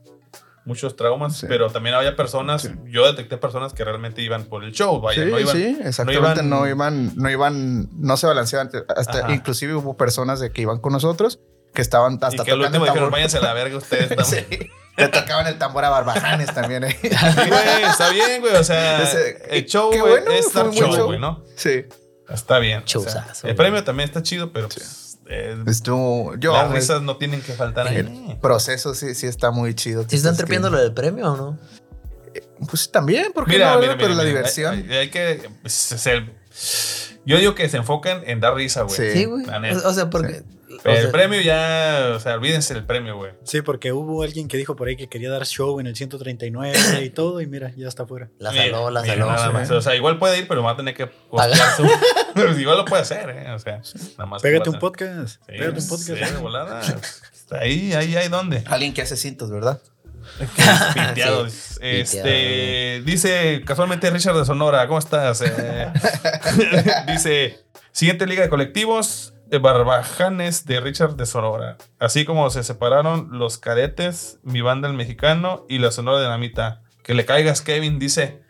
Speaker 1: muchos traumas,
Speaker 2: Sí.
Speaker 1: pero también había personas,
Speaker 2: Sí.
Speaker 1: yo detecté personas que realmente iban por el show, vaya,
Speaker 2: sí,
Speaker 1: no iban.
Speaker 2: sí, exactamente.
Speaker 1: iban-
Speaker 2: No iban, no iban, no se balanceaban. Hasta
Speaker 1: Ajá.
Speaker 2: inclusive hubo personas de que iban con nosotros que estaban hasta
Speaker 1: y que
Speaker 2: tocando
Speaker 1: último
Speaker 2: el
Speaker 1: dijeron, váyanse a la verga ustedes también.
Speaker 2: Sí. Le tocaban el tambor a Barbajanes también. ¿eh?
Speaker 1: Sí, güey, está bien, güey. O sea,
Speaker 2: Ese-
Speaker 1: el show, güey,
Speaker 2: bueno,
Speaker 1: es dar show, güey, ¿no?
Speaker 2: Sí.
Speaker 1: Está bien. o sea, el premio también está chido, pero pues, eh,
Speaker 2: Estuvo. Yo.
Speaker 1: las
Speaker 2: el
Speaker 1: risas no tienen que faltar ahí.
Speaker 2: proceso sí, sí está muy chido.
Speaker 3: ¿Sí están trepiendo lo del premio o no?
Speaker 2: Pues también, porque
Speaker 1: Mira,
Speaker 2: no,
Speaker 1: mira,
Speaker 2: pero
Speaker 1: mira,
Speaker 2: la
Speaker 1: mira,
Speaker 2: diversión.
Speaker 1: Hay, hay- hay que pues, es el- yo digo que se enfocan en dar risa, güey.
Speaker 2: Sí.
Speaker 3: Sí, güey. O sea, porque. O
Speaker 1: Pero
Speaker 3: sea,
Speaker 1: el premio ya, o sea, olvídense del premio, güey.
Speaker 4: Sí, porque hubo alguien que dijo por ahí que quería dar show en el 139 y todo, y mira, ya está fuera.
Speaker 3: La saló, la saló.
Speaker 1: nada
Speaker 3: sí.
Speaker 1: más. O sea, igual puede ir, pero va a tener que costear su. Pero igual lo puede hacer, ¿eh? O sea, nada más.
Speaker 4: Pégate un podcast.
Speaker 1: Sí,
Speaker 4: Pégate un podcast.
Speaker 1: sí, de volada. Está Ahí, ahí, ahí, ¿dónde?
Speaker 2: Alguien que hace cintos, ¿verdad?
Speaker 1: Piteado.
Speaker 3: Sí,
Speaker 1: Este, dice casualmente Richard de Sonora, ¿cómo estás? Eh, dice, siguiente liga de colectivos, Barbajanes de Richard de Sonora. Así como se separaron los cadetes, mi banda el mexicano y la Sonora Dinamita. Que le caigas, Kevin, dice.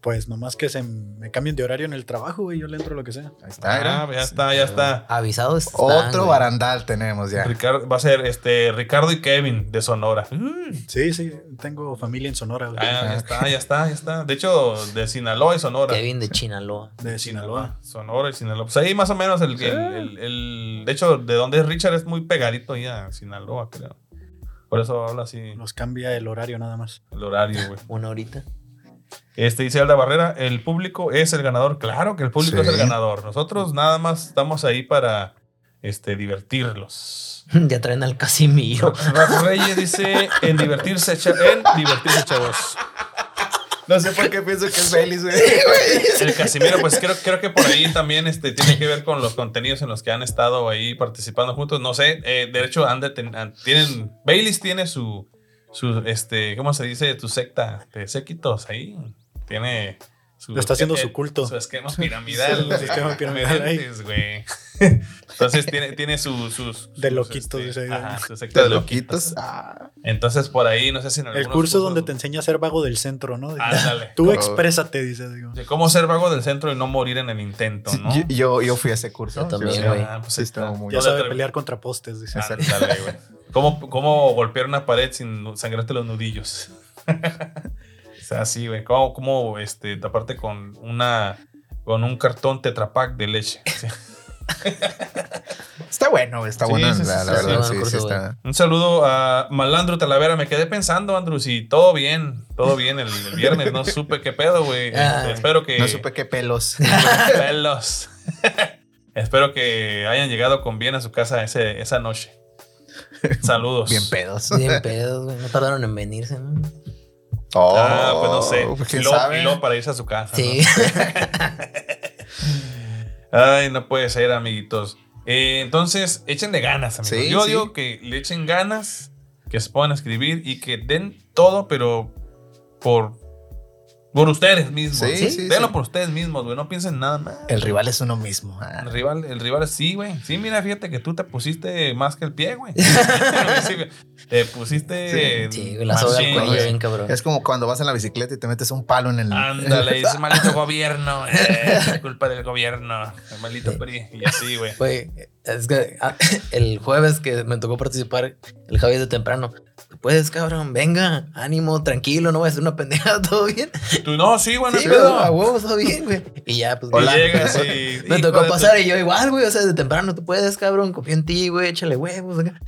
Speaker 4: Pues nomás que se me cambien de horario en el trabajo, güey, yo le entro lo que sea.
Speaker 2: Ahí está.
Speaker 1: Ah,
Speaker 2: mira.
Speaker 1: ya está, ya está.
Speaker 3: Avisados. están,
Speaker 2: Otro
Speaker 3: güey.
Speaker 2: barandal tenemos ya.
Speaker 1: Ricardo, va a ser este Ricardo y Kevin de Sonora.
Speaker 4: Sí, sí, tengo familia en Sonora, güey.
Speaker 1: Ah, ya está, ya está, ya está. De hecho, de Sinaloa y Sonora.
Speaker 3: Kevin de Chinaloa.
Speaker 4: de Sinaloa.
Speaker 1: Sonora y Sinaloa. Pues ahí más o menos el, el, el- el- De hecho, de donde es Richard es muy pegadito ahí a Sinaloa, creo. Por eso habla así
Speaker 4: Nos cambia el horario nada más.
Speaker 1: el horario, güey.
Speaker 3: Una horita.
Speaker 1: Este dice Alda Barrera, el público es el ganador. Claro que el público
Speaker 2: Sí.
Speaker 1: es el ganador. Nosotros nada más estamos ahí para este, divertirlos.
Speaker 3: ya traen al Casimiro.
Speaker 1: Rafa Reyes dice en divertirse, en divertirse, chavos.
Speaker 2: No sé por qué pienso que es Belis, güey.
Speaker 1: El Casimiro, pues creo, creo que por ahí también este, tiene que ver con los contenidos en los que han estado ahí participando juntos. No sé, eh, de hecho, han de ten- han- tienen, Baileys tiene su, su, este, ¿cómo se dice? Tu secta de séquitos ahí. Tiene su.
Speaker 4: Está haciendo
Speaker 1: eh,
Speaker 4: su culto.
Speaker 1: Su esquema piramidal.
Speaker 4: Su esquema piramidal ahí.
Speaker 1: Entonces tiene, tiene su- sus.
Speaker 4: De
Speaker 1: sus,
Speaker 4: loquitos, dice ahí.
Speaker 1: Ajá, su secta de loquitos.
Speaker 2: loquitos. Ah,
Speaker 1: Entonces por ahí, no sé si en
Speaker 4: El curso
Speaker 1: cursos-
Speaker 4: donde te enseña a ser vago del centro, ¿no?
Speaker 1: Ándale.
Speaker 4: Tú exprésate, dice. digo.
Speaker 1: De cómo ser vago del centro y no morir en el intento, ¿no?
Speaker 2: yo, yo, fui a ese curso.
Speaker 3: Yo también,
Speaker 2: Sí,
Speaker 3: güey.
Speaker 1: Ah, pues
Speaker 2: Sí,
Speaker 1: ahí
Speaker 2: estaba
Speaker 1: está.
Speaker 2: muy-
Speaker 4: Ya sabe
Speaker 1: le-
Speaker 4: pelear contra postes, dice.
Speaker 1: Ándale, güey. ¿Cómo, ¿Cómo golpear una pared sin sangrarte los nudillos? o sea, sí, güey. ¿Cómo, cómo este, taparte con una con un cartón tetrapack de leche? Sí.
Speaker 2: Está bueno, está
Speaker 1: Sí,
Speaker 2: bueno,
Speaker 1: sí,
Speaker 2: la,
Speaker 1: sí,
Speaker 2: la
Speaker 1: sí,
Speaker 2: verdad.
Speaker 3: sí,
Speaker 2: Sí,
Speaker 3: curso,
Speaker 2: sí,
Speaker 3: güey.
Speaker 2: está.
Speaker 1: Un saludo a Malandro Talavera. Me quedé pensando, Andrew, si todo bien, todo bien el, el viernes. No supe qué pedo, güey. Este,
Speaker 3: Ay.
Speaker 1: espero que.
Speaker 2: No supe qué pelos.
Speaker 1: pelos. espero que hayan llegado con bien a su casa ese, esa noche. Saludos.
Speaker 2: Bien pedos.
Speaker 3: Bien pedos, güey. No tardaron en venirse, ¿no?
Speaker 2: Oh,
Speaker 1: Ah, pues no sé.
Speaker 2: pues
Speaker 1: y,
Speaker 2: quién
Speaker 1: luego,
Speaker 2: sabe.
Speaker 1: para irse a su casa.
Speaker 3: Sí.
Speaker 1: ¿no? Ay, no puede ser, amiguitos. Eh, entonces, échenle ganas, amigos.
Speaker 2: Sí,
Speaker 1: Yo
Speaker 2: sí.
Speaker 1: digo que le echen ganas, que se puedan escribir y que den todo, pero por, por ustedes mismos.
Speaker 2: Sí,
Speaker 1: ¿sí?
Speaker 2: sí, sí.
Speaker 1: por ustedes mismos, güey. No piensen nada más.
Speaker 2: El rival es uno mismo. Ah.
Speaker 1: El rival, el rival, sí, güey. Sí, mira, fíjate que tú te pusiste más que el pie, güey. Te pusiste.
Speaker 3: Sí, güey, la soga al
Speaker 1: machín,
Speaker 3: cuello, bien cabrón.
Speaker 2: Es como cuando vas en la bicicleta y te metes un palo en el.
Speaker 1: Ándale, dice maldito gobierno. eh, Es culpa del gobierno. El maldito PRI. Y así, güey.
Speaker 3: Güey, Es que ah, el jueves que me tocó participar, el Javi de temprano. Puedes, cabrón, venga, ánimo, tranquilo, no voy a hacer una pendejada, todo bien.
Speaker 1: Tú no, sí, bueno,
Speaker 3: Sí, a huevos, todo bien, güey. Y ya, pues,
Speaker 1: llegas y.
Speaker 3: Me tocó pasar y yo igual, güey, o sea, de temprano tú puedes, cabrón, confío en ti, güey, échale huevos. acá.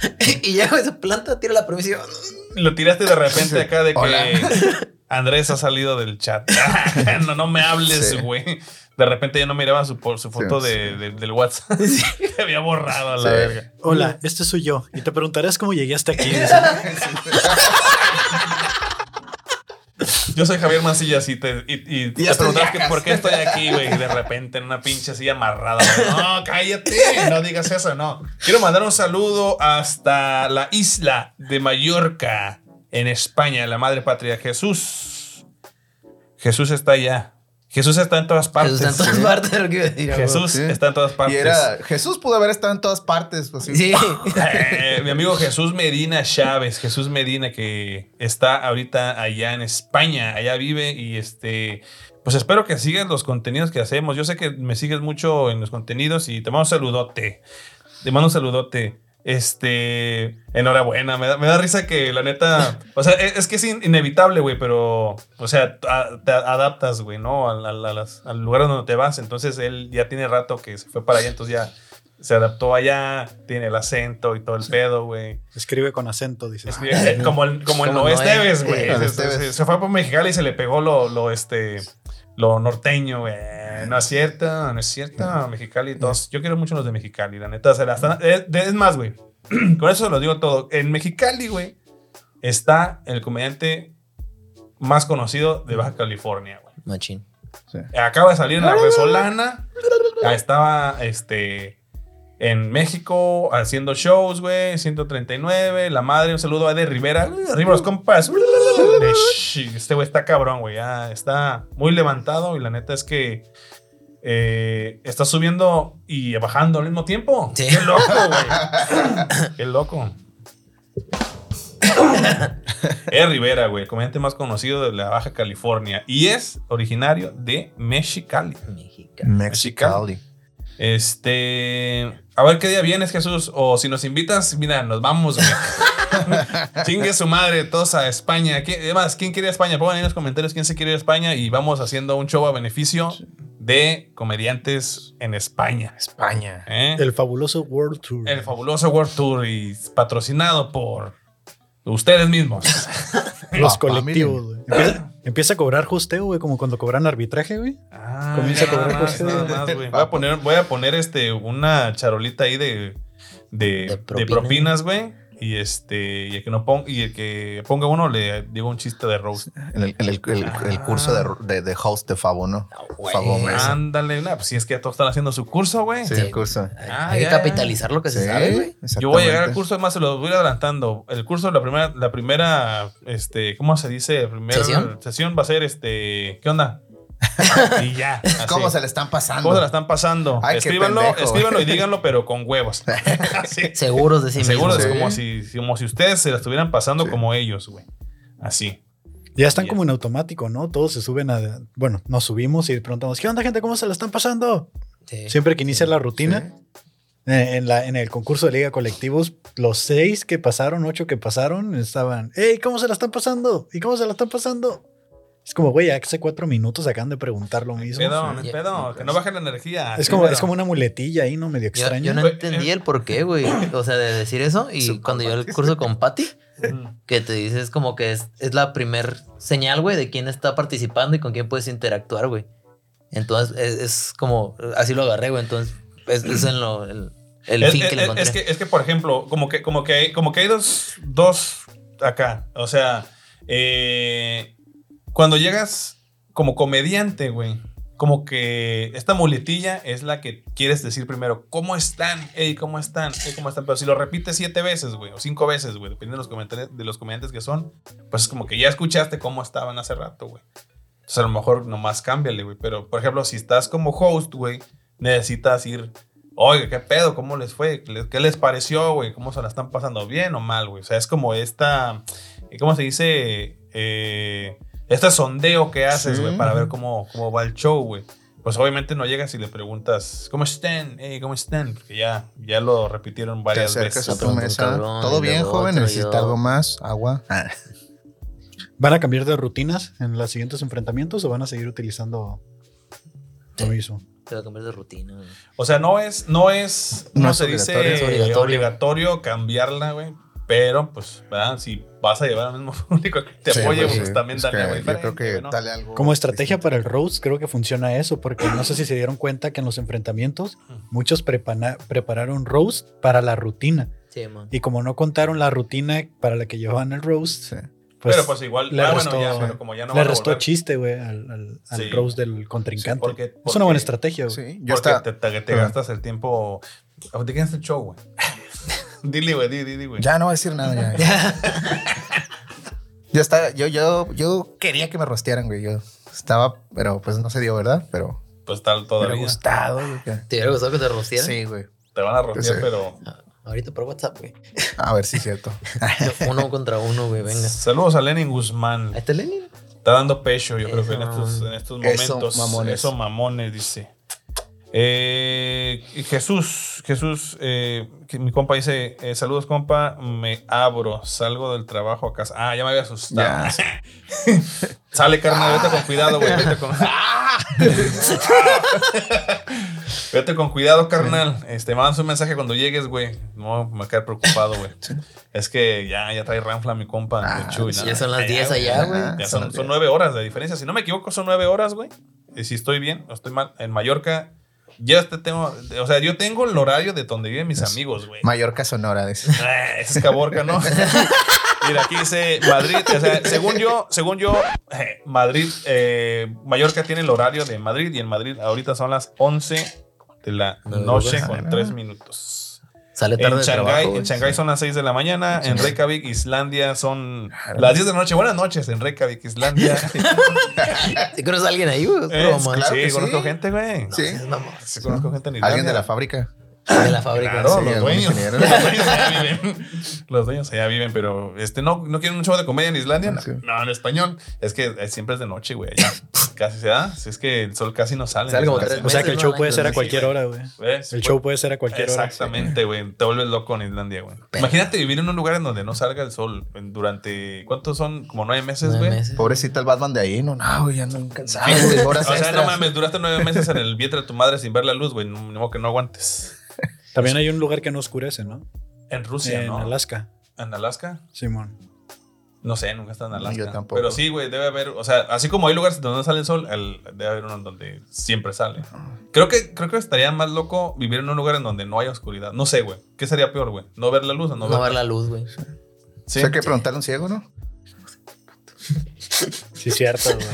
Speaker 3: Y ya, güey, se planta, tira la
Speaker 1: tu- Lo tiraste de repente acá de que
Speaker 2: Hola.
Speaker 1: Andrés ha salido del chat. no, no me hables,
Speaker 2: Sí.
Speaker 1: güey. De repente ya no miraba su, por su foto
Speaker 2: Sí,
Speaker 1: de, de- del WhatsApp. Se había borrado a la
Speaker 2: Sí.
Speaker 1: verga.
Speaker 4: Hola, este soy yo. Y te preguntarás cómo llegué hasta aquí.
Speaker 1: Yo soy Javier Mancilla y te, y, y
Speaker 2: Y
Speaker 1: te que
Speaker 2: viajas.
Speaker 1: por qué estoy aquí, güey. Y de repente en una pinche silla amarrada. No, cállate. No digas eso, no. Quiero mandar un saludo hasta la isla de Mallorca, en España, la madre patria. Jesús. Jesús está allá. Jesús está en todas partes.
Speaker 3: Jesús está en todas partes de lo que iba a decir.
Speaker 1: Jesús
Speaker 2: Sí.
Speaker 1: está en todas partes.
Speaker 2: Y era, Jesús pudo haber estado en todas partes. Pues, sí.
Speaker 3: Sí.
Speaker 1: Eh, mi amigo Jesús Medina Chávez, Jesús Medina que está ahorita allá en España, allá vive y este, pues espero que sigas los contenidos que hacemos. Yo sé que me sigues mucho en los contenidos y te mando un saludote. Te mando un saludote. Este, enhorabuena, me da, me da risa que la neta, o sea, es, es que es in- inevitable, güey, pero, o sea, a- te adaptas, güey, ¿no? Al, al- a las- al lugar donde te vas. Entonces él ya tiene rato que se fue para allá, entonces ya se adaptó allá, tiene el acento y todo el pedo, güey.
Speaker 4: Escribe con acento, dice.
Speaker 1: Bien, como el, como el
Speaker 3: Como
Speaker 1: Noé
Speaker 3: Noé.
Speaker 1: Esteves, güey. Se- se fue por Mexicali y se le pegó lo, lo, este, lo norteño, güey. No es cierto, no es cierto. Mexicali, todos. Yo quiero mucho los de Mexicali, la neta. Se la están, es, es más, güey. Con eso lo digo todo. En Mexicali, güey, está el comediante más conocido de Baja California, güey.
Speaker 3: Machín.
Speaker 1: Acaba de salir en la Resolana. Ahí Estaba este, en México haciendo shows, güey. 139. La madre, un saludo a Eder Rivera. Arriba los compas. Este güey está cabrón, güey. ya está muy levantado. Y la neta es que eh, está subiendo y bajando al mismo tiempo.
Speaker 3: Sí.
Speaker 1: Qué loco, güey. Qué loco. Eder Rivera, güey, el comediante más conocido de la Baja California. Y es originario de Mexicali.
Speaker 3: Mexicano.
Speaker 2: Mexicali.
Speaker 1: Este. A ver qué día vienes, Jesús. O si nos invitas, mira, nos vamos, güey. Chingue su madre, todos a España. ¿Quién- Además, ¿quién quiere ir a España? Pongan ahí en los comentarios quién se quiere ir a España y vamos haciendo un show a beneficio de comediantes en España.
Speaker 2: España.
Speaker 1: ¿eh?
Speaker 4: El fabuloso World Tour.
Speaker 1: El fabuloso World Tour y patrocinado por ustedes mismos.
Speaker 4: Los colectivos. Empieza, empieza a cobrar hosteo, güey, como cuando cobran arbitraje, güey.
Speaker 1: Ah,
Speaker 4: Comienza a cobrar
Speaker 1: más, güey. Voy a poner, voy a poner este, una charolita ahí de, de,
Speaker 3: De
Speaker 1: de
Speaker 3: propina.
Speaker 1: propinas, güey. Y este, y el que no ponga, y el que ponga uno le digo un chiste de roast.
Speaker 2: En el, en el- el- el curso de, de, de host de Fabo, ¿no?
Speaker 3: güey.
Speaker 2: Fabo.
Speaker 1: Ándale, nah, pues si es que ya todos están haciendo su curso, güey.
Speaker 2: Sí,
Speaker 3: Sí.
Speaker 2: el curso.
Speaker 3: Hay,
Speaker 1: Ah,
Speaker 3: hay que capitalizar lo que se sabe, güey.
Speaker 1: Yo voy a llegar al curso, además se los voy adelantando. El curso, la primera, la primera, este, ¿cómo se dice? La primera
Speaker 3: ¿Sesión?
Speaker 1: sesión va a ser este, ¿qué onda? y ya. así.
Speaker 2: ¿Cómo se le están pasando?
Speaker 1: ¿Cómo se la están pasando?
Speaker 2: Ay,
Speaker 1: escríbanlo,
Speaker 2: pendejo.
Speaker 1: escríbanlo y díganlo, pero con huevos. Así.
Speaker 3: Seguros de sí
Speaker 1: Seguro
Speaker 3: mismos.
Speaker 1: como si, como si ustedes se la estuvieran pasando
Speaker 2: Sí.
Speaker 1: como ellos, güey. Así.
Speaker 4: Ya están como en automático, ¿no? Todos se suben a. Bueno, nos subimos y preguntamos, ¿qué onda, gente? ¿Cómo se la están pasando?
Speaker 3: Sí.
Speaker 4: Siempre que inicia la rutina, eh, en, la, en el concurso de Liga Colectivos, los seis que pasaron, ocho que pasaron, estaban, ¡Ey, ¿cómo se la están pasando? ¿Y cómo se la están pasando? Es como, güey, hace cuatro minutos acaban de preguntar lo mismo.
Speaker 1: Es
Speaker 3: Ya.
Speaker 1: pedo, que no baje la energía.
Speaker 4: Es
Speaker 1: sí,
Speaker 4: como, es como una muletilla ahí, ¿no? Medio
Speaker 3: Yo,
Speaker 4: extraña.
Speaker 3: yo no
Speaker 1: Güey,
Speaker 3: entendí
Speaker 1: eh.
Speaker 3: el por qué, güey. O sea, de decir eso. Y
Speaker 2: Su
Speaker 3: cuando yo el curso con Patty, que te dices como que es, es la primer señal, güey, de quién está participando y con quién puedes interactuar, güey. Entonces, es, es como, así lo agarré, güey. Entonces, es, es en lo, el, el
Speaker 1: es,
Speaker 3: fin
Speaker 1: es-
Speaker 3: que le encontré.
Speaker 1: es que, es que, por ejemplo, como que, como que, hay, como que hay dos, dos acá. O sea, eh, cuando llegas como comediante, güey, como que esta muletilla es la que quieres decir primero. ¿Cómo están? Ey, ¿cómo están? Ey, ¿cómo están? Pero si lo repites siete veces, güey, o cinco veces, güey, dependiendo de los, de los comediantes que son, pues es como que ya escuchaste cómo estaban hace rato, güey. Entonces a lo mejor nomás cámbiale, güey. Pero, por ejemplo, si estás como host, güey, necesitas ir Oye, ¿qué pedo? ¿Cómo les fue? ¿Qué les- ¿Qué les pareció, güey? ¿Cómo se la están pasando? ¿Bien o mal, güey? O sea, es como esta, ¿cómo se dice? Eh, este sondeo que haces,
Speaker 2: Sí.
Speaker 1: güey, para ver cómo, cómo va el show, güey. pues obviamente no llegas y le preguntas, ¿cómo están? Hey, ¿Cómo están? Porque ya, ya lo repitieron varias veces.
Speaker 2: a tu
Speaker 3: Otro
Speaker 2: mesa.
Speaker 3: cabrón,
Speaker 2: Todo bien, joven. Necesita algo más. Agua.
Speaker 4: ¿Van a cambiar de rutinas en los siguientes enfrentamientos o van a seguir utilizando lo mismo?
Speaker 3: Te va a cambiar de rutina, güey.
Speaker 1: O sea, no es, no es,
Speaker 2: No
Speaker 1: no
Speaker 2: es
Speaker 1: se dice
Speaker 2: obligatorio.
Speaker 3: Es
Speaker 1: obligatorio.
Speaker 3: obligatorio.
Speaker 1: cambiarla, güey. Pero, pues, ¿verdad? Si vas a llevar al mismo público que te
Speaker 2: Sí,
Speaker 1: apoye,
Speaker 2: pues,
Speaker 1: pues,
Speaker 2: sí.
Speaker 1: también
Speaker 2: Es
Speaker 1: dale
Speaker 2: que
Speaker 1: algo
Speaker 2: Yo creo
Speaker 1: diferente,
Speaker 2: que
Speaker 1: ¿no?
Speaker 2: dale algo.
Speaker 4: Como estrategia
Speaker 2: distinto.
Speaker 4: para el roast, creo que funciona eso, porque no sé si se dieron cuenta que en los enfrentamientos muchos prepana- prepararon roast para la rutina.
Speaker 3: Sí, man.
Speaker 4: Y como no contaron la rutina para la que llevaban el roast,
Speaker 2: Sí.
Speaker 4: pues,
Speaker 1: pero pues igual,
Speaker 4: le
Speaker 1: ah,
Speaker 4: restó,
Speaker 1: bueno, ya, pero como ya no
Speaker 4: le restó chiste, güey, al, al- al
Speaker 1: Sí.
Speaker 4: roast del
Speaker 1: Sí,
Speaker 4: contrincante.
Speaker 1: porque-
Speaker 4: es
Speaker 1: porque-
Speaker 4: una buena estrategia, güey.
Speaker 2: Sí,
Speaker 1: Porque
Speaker 2: estaba.
Speaker 1: te, te- te gastas el tiempo. ¿De quién es el show, güey? Dile, güey, di, di, di, güey.
Speaker 2: Ya no voy a decir nada. Ya. yo estaba, yo, yo, yo quería que me rostearan, güey. Yo estaba, pero pues no se dio, ¿verdad? Pero
Speaker 1: Pues tal
Speaker 2: me
Speaker 1: todavía.
Speaker 2: hubiera gustado, güey. que-
Speaker 3: ¿Te hubiera gustado que te rostieran?
Speaker 2: Sí, güey.
Speaker 1: Te van a rostear,
Speaker 2: Sí.
Speaker 1: pero.
Speaker 3: Ah, Ahorita por WhatsApp, güey.
Speaker 2: A ver si es cierto.
Speaker 3: Uno contra uno, güey, venga.
Speaker 1: Saludos a Lenin Guzmán.
Speaker 3: Ahí está Lenin.
Speaker 1: Está dando pecho, yo creo que en
Speaker 3: Eso,
Speaker 1: estos, en estos
Speaker 2: eso,
Speaker 1: momentos.
Speaker 2: mamones.
Speaker 1: Eso, mamones, dice. Eh, Jesús, Jesús, eh, que mi compa dice: eh, Saludos, compa. Me abro, salgo del trabajo a casa. Ah, ya me había asustado. Sale, carnal, vete con cuidado, güey. Vete con. vete con cuidado, carnal. Este, mandas un mensaje cuando llegues, güey. No, me voy a quedar preocupado, güey. Es que ya, ya trae ranfla mi compa.
Speaker 2: Ah.
Speaker 3: Ya son las 10
Speaker 1: güey.
Speaker 3: allá, güey.
Speaker 1: Ya
Speaker 2: Son
Speaker 1: son,
Speaker 2: las
Speaker 1: son
Speaker 2: diez.
Speaker 1: nueve horas de diferencia. Si no me equivoco, son nueve horas, güey. Y si estoy bien, o estoy mal. En Mallorca, ya te tengo. O sea, yo tengo el horario de donde viven mis amigos, güey.
Speaker 2: Mallorca Sonora, dice.
Speaker 1: Ese es Caborca, ¿no? Mira, aquí dice Madrid. O sea, según yo, según yo, eh, Madrid, eh, Mallorca tiene el horario de Madrid y en Madrid ahorita son las 11 de la noche con 3 minutos.
Speaker 3: Sale tarde
Speaker 1: En Shanghái,
Speaker 3: trabajo,
Speaker 1: en. Shanghái son las 6 de la mañana. En Reykjavik, Islandia, son las 10 de la noche. Buenas noches en Reykjavik, Islandia.
Speaker 3: ¿Sí conoces a alguien ahí, güey? Es
Speaker 2: claro
Speaker 1: sí,
Speaker 2: que
Speaker 1: conozco
Speaker 2: sí.
Speaker 1: gente, güey.
Speaker 2: Sí.
Speaker 3: Es mamón.
Speaker 1: Sí, conozco gente en Islandia.
Speaker 2: Alguien de la fábrica.
Speaker 3: De la fábrica.
Speaker 1: Claro,
Speaker 2: Sí,
Speaker 1: los dueños. Los dueños allá viven. Los dueños allá viven, pero este no, no quieren un show de comedia en Islandia. No,
Speaker 2: Sí.
Speaker 1: no, en español. Es que eh, siempre es de noche, güey. allá. casi se da. Si es que el sol casi no sale. en
Speaker 3: Sale como
Speaker 1: Islandia.
Speaker 3: tres
Speaker 4: O sea que el show puede ser a cualquier hora, güey.
Speaker 1: ¿Ves?
Speaker 4: El show puede ser a cualquier hora.
Speaker 1: Exactamente, güey. Te vuelves loco en Islandia, güey. Imagínate vivir en un lugar en donde no salga el sol durante. ¿Cuántos son? Como nueve meses, güey.
Speaker 3: meses.
Speaker 2: Pobrecito el Batman de ahí. No, no, güey, ya no cansado,
Speaker 1: O sea, no mames, duraste nueve meses en el vientre de tu madre sin ver la luz, güey. No, que no aguantes.
Speaker 4: También hay un lugar que no oscurece, ¿no?
Speaker 1: En Rusia,
Speaker 4: en
Speaker 1: ¿no?
Speaker 4: Alaska,
Speaker 1: En Alaska.
Speaker 4: Simón.
Speaker 1: No sé, nunca he estado en Alaska.
Speaker 2: Yo tampoco.
Speaker 1: Pero sí, güey, debe haber, o sea, así como hay lugares donde no sale el sol, el- debe haber uno donde siempre sale. Creo que, creo que estaría más loco vivir en un lugar en donde no haya oscuridad. No sé, güey. ¿Qué sería peor, güey? ¿No ver la luz o no,
Speaker 3: No ver
Speaker 1: ver
Speaker 3: la luz, güey.
Speaker 1: Sí.
Speaker 2: O sea, hay que preguntarle a un ciego, ¿no?
Speaker 4: Sí, cierto, güey.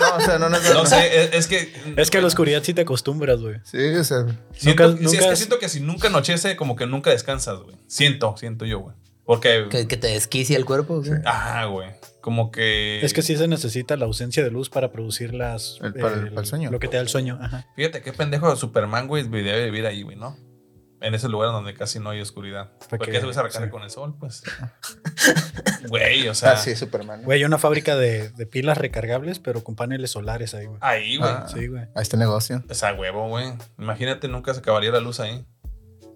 Speaker 2: No, o sea, no, no, no.
Speaker 1: No sé, es, es que.
Speaker 4: Es que a la oscuridad sí te acostumbras, güey.
Speaker 2: Sí, o sea.
Speaker 1: Siento,
Speaker 4: Nunca-
Speaker 1: sí, es que siento que si nunca anochece, como que nunca descansas, güey. Siento, siento yo, güey. Porque.
Speaker 3: Que, que te desquicia el cuerpo, güey.
Speaker 1: Ah, güey. Como que.
Speaker 4: Es que sí se necesita la ausencia de luz para producir las.
Speaker 2: El- para el- para el sueño.
Speaker 4: Lo que te da el sueño. Ajá.
Speaker 1: Fíjate qué pendejo de Superman, güey, debe vivir ahí, güey, ¿no? En ese lugar donde casi no hay oscuridad. Porque
Speaker 4: que-
Speaker 1: se ves a recargar
Speaker 4: sí.
Speaker 1: con el sol, pues. Güey, o sea.
Speaker 2: Ah, sí, Superman.
Speaker 4: Güey, hay una fábrica de, de pilas recargables, pero con paneles solares ahí, güey.
Speaker 1: Ahí, güey.
Speaker 2: Ah.
Speaker 4: Sí, güey.
Speaker 2: A este negocio.
Speaker 1: O sea, huevo, güey. Imagínate, nunca se acabaría la luz ahí.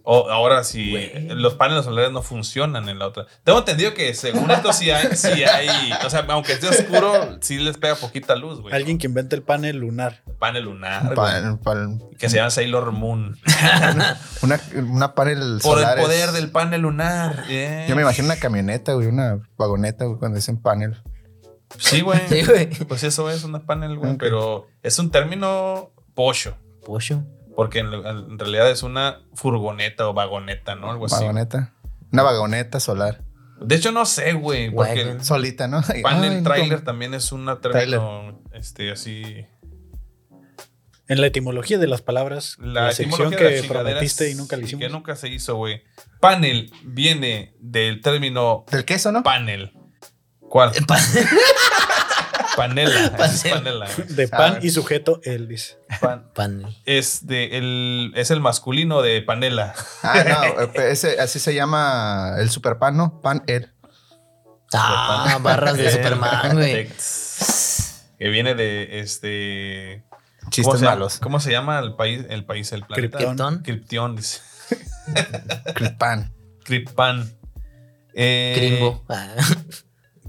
Speaker 1: O ahora, si los paneles solares no funcionan en la otra. Tengo entendido que según esto sí hay, sí hay. O sea, aunque esté oscuro, sí les pega poquita luz, güey.
Speaker 4: Alguien que inventa el panel lunar.
Speaker 1: Panel lunar.
Speaker 2: Pa-
Speaker 1: güey,
Speaker 2: pa-
Speaker 1: que se llama Sailor Moon.
Speaker 2: una, una panel
Speaker 1: Por el
Speaker 2: solar
Speaker 1: poder
Speaker 2: es-
Speaker 1: del panel lunar. yeah.
Speaker 2: Yo me imagino una camioneta, güey, una vagoneta, güey, cuando dicen panel.
Speaker 1: Sí, güey.
Speaker 3: Sí, güey.
Speaker 1: Pues eso es una panel, güey. Pero es un término pocho.
Speaker 3: Pollo.
Speaker 1: Porque en, en realidad es una furgoneta o vagoneta, ¿no? Algo así.
Speaker 2: Vagoneta. Una vagoneta solar.
Speaker 1: De hecho, no sé, güey. Porque.
Speaker 2: Solita, ¿no?
Speaker 1: panel
Speaker 2: Ay,
Speaker 1: trailer
Speaker 2: no.
Speaker 1: también es una término, este, así.
Speaker 4: En la etimología de las palabras, la,
Speaker 1: La
Speaker 4: sección
Speaker 1: etimología de las
Speaker 4: que
Speaker 1: chingaderas
Speaker 4: prometiste y nunca le hicimos.
Speaker 1: Que nunca se hizo, güey. Panel viene del término
Speaker 2: ¿Del queso, no?
Speaker 1: panel. ¿Cuál?
Speaker 3: Pa-
Speaker 1: Panela.
Speaker 4: De pan
Speaker 2: ¿Sabes?
Speaker 4: y sujeto, él dice.
Speaker 1: Pan-
Speaker 3: Panel.
Speaker 1: es, de el, es el masculino de panela.
Speaker 2: Ah, no, eh, ese, así se llama el superpan, ¿no? Pan el.
Speaker 3: Ah, barras de Superman, güey.
Speaker 1: Que viene de este.
Speaker 2: Chistes malos.
Speaker 1: ¿Cómo se llama el país, el país, el planeta?
Speaker 4: Krypton.
Speaker 3: Krypton.
Speaker 1: Krypton, dice.
Speaker 2: Cripan.
Speaker 1: Krypton. Eh,
Speaker 3: Crimbo.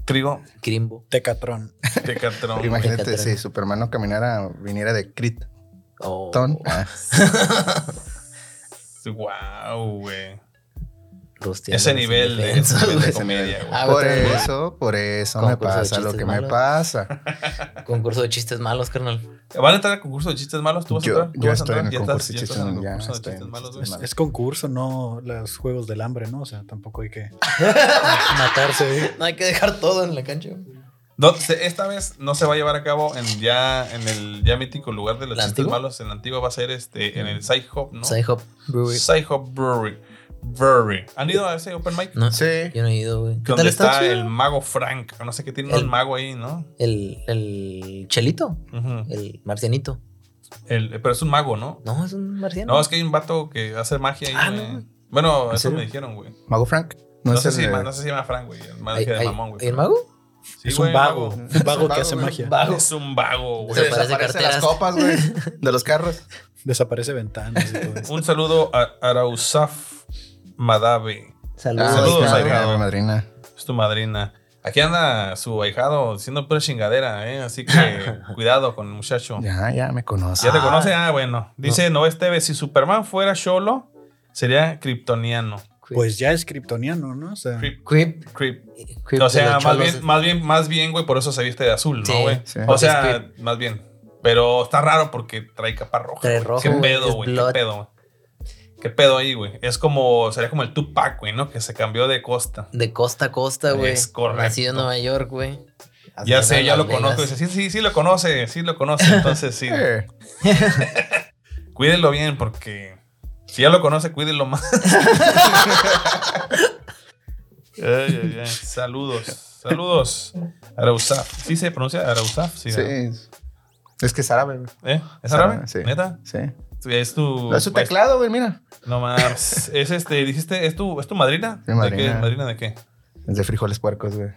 Speaker 1: Trigo.
Speaker 3: Crimbo.
Speaker 4: Tecatron.
Speaker 1: Tecatron.
Speaker 2: Imagínate si Superman no caminara, viniera de Crit.
Speaker 3: Oh.
Speaker 2: Ton. Ah,
Speaker 1: Wow, güey.
Speaker 3: Rosteando
Speaker 1: Ese nivel de,
Speaker 3: defensa,
Speaker 1: de
Speaker 3: güey.
Speaker 1: comedia, güey.
Speaker 3: Ah,
Speaker 2: por eso, por eso me
Speaker 3: Concurso de
Speaker 2: pasa lo
Speaker 3: chistes
Speaker 2: que me
Speaker 3: malos.
Speaker 2: pasa.
Speaker 3: Concurso de chistes malos, carnal.
Speaker 1: ¿Van a entrar al concurso de chistes malos? ¿Tú vas a
Speaker 2: Yo-
Speaker 1: entrar? ¿Tú
Speaker 2: yo
Speaker 1: a
Speaker 2: estoy en
Speaker 1: entrar?
Speaker 2: el
Speaker 1: ¿Ya
Speaker 2: concurso de chistes malos,
Speaker 1: de?
Speaker 4: Es, concurso, no los juegos del hambre, ¿no? O sea, tampoco hay que matarse.
Speaker 3: No hay que dejar todo en la cancha.
Speaker 1: No, esta vez no se va a llevar a cabo en ya en el ya mítico lugar de los
Speaker 3: ¿La
Speaker 1: chistes malos. En la antigua va a ser este en el Sci Hop, ¿no?
Speaker 3: Sci-Hop Brewery.
Speaker 1: Sci Hop Brewery. Brewery. ¿Han ido a ese open mic?
Speaker 3: No,
Speaker 2: Sí.
Speaker 3: yo no he ido, güey. ¿Qué
Speaker 1: Donde
Speaker 3: tal
Speaker 1: está,
Speaker 3: está?
Speaker 1: el mago Frank. No sé qué tiene
Speaker 3: El-
Speaker 1: un mago ahí, ¿no?
Speaker 3: El, el chelito, el marcianito.
Speaker 1: El- pero es un mago, ¿no?
Speaker 3: No, es un marciano.
Speaker 1: No, es que hay un vato que hace magia ahí,
Speaker 3: Ah, no.
Speaker 1: Bueno, eso
Speaker 2: serio?
Speaker 1: me dijeron, güey.
Speaker 2: Mago Frank.
Speaker 1: No, sé si,
Speaker 2: de-
Speaker 1: no sé si se llama Frank, güey. El
Speaker 3: ¿Hay,
Speaker 1: magia de mamón, güey.
Speaker 3: ¿hay el mago?
Speaker 1: Sí,
Speaker 4: es
Speaker 1: güey,
Speaker 4: un vago.
Speaker 1: mago.
Speaker 4: Un vago
Speaker 2: un
Speaker 4: que hace magia.
Speaker 3: Vago.
Speaker 1: Es un vago, güey.
Speaker 3: Se desaparece
Speaker 2: las copas, güey, de los carros.
Speaker 4: Desaparece ventanas y todo eso.
Speaker 1: Un saludo a Arauzaf Madave.
Speaker 3: Saludos.
Speaker 2: Ah,
Speaker 1: Saludos, ahijado.
Speaker 2: madrina, mi madrina.
Speaker 1: Es tu madrina. Aquí anda su ahijado diciendo pura chingadera, ¿eh? Así que cuidado con el muchacho.
Speaker 2: Ya, ya me conoce.
Speaker 1: ¿Ya te
Speaker 3: Ah.
Speaker 1: conoce? Ah, bueno. Dice Noé Esteves, si Superman fuera Sholo, sería kryptoniano.
Speaker 4: Pues ya es kryptoniano, ¿no? O sea,
Speaker 1: Crip-
Speaker 3: Creep.
Speaker 1: crip.
Speaker 3: Creep
Speaker 1: O sea, más
Speaker 3: cholos.
Speaker 1: bien, más bien, más bien, güey, por eso se viste de azul,
Speaker 3: Sí,
Speaker 1: ¿no, güey?
Speaker 2: sí.
Speaker 1: O sea, más bien. Pero está raro porque trae capa roja.
Speaker 3: Trae rojo,
Speaker 1: ¿Qué pedo, güey? ¿Qué pedo? güey? ¿Qué pedo ahí, güey? Es como, sería como el Tupac, güey, ¿no? Que se cambió de costa.
Speaker 3: De costa a costa, güey.
Speaker 1: Es correcto.
Speaker 3: Nacido en Nueva York, güey.
Speaker 1: Ya sé, ya lo
Speaker 3: Vegas.
Speaker 1: conozco. Dice, sí, sí, sí lo conoce, sí lo conoce. Entonces, sí. Cuídenlo bien porque si ya lo conoce, cuídenlo más. Ay, ay, ay. Saludos. Saludos. Arauzaf. ¿Sí se pronuncia Arauzaf? Sí.
Speaker 2: sí. Es que es árabe, güey.
Speaker 1: ¿Eh? ¿Es árabe?
Speaker 2: Sí.
Speaker 1: ¿Neta?
Speaker 2: Sí.
Speaker 1: Es tu.
Speaker 2: Es su teclado, güey, mira.
Speaker 1: No mames. Es este, dijiste, ¿es tu, ¿es tu madrina? ¿De
Speaker 2: madrina.
Speaker 1: qué? ¿Madrina de qué?
Speaker 2: Es de frijoles puercos, güey.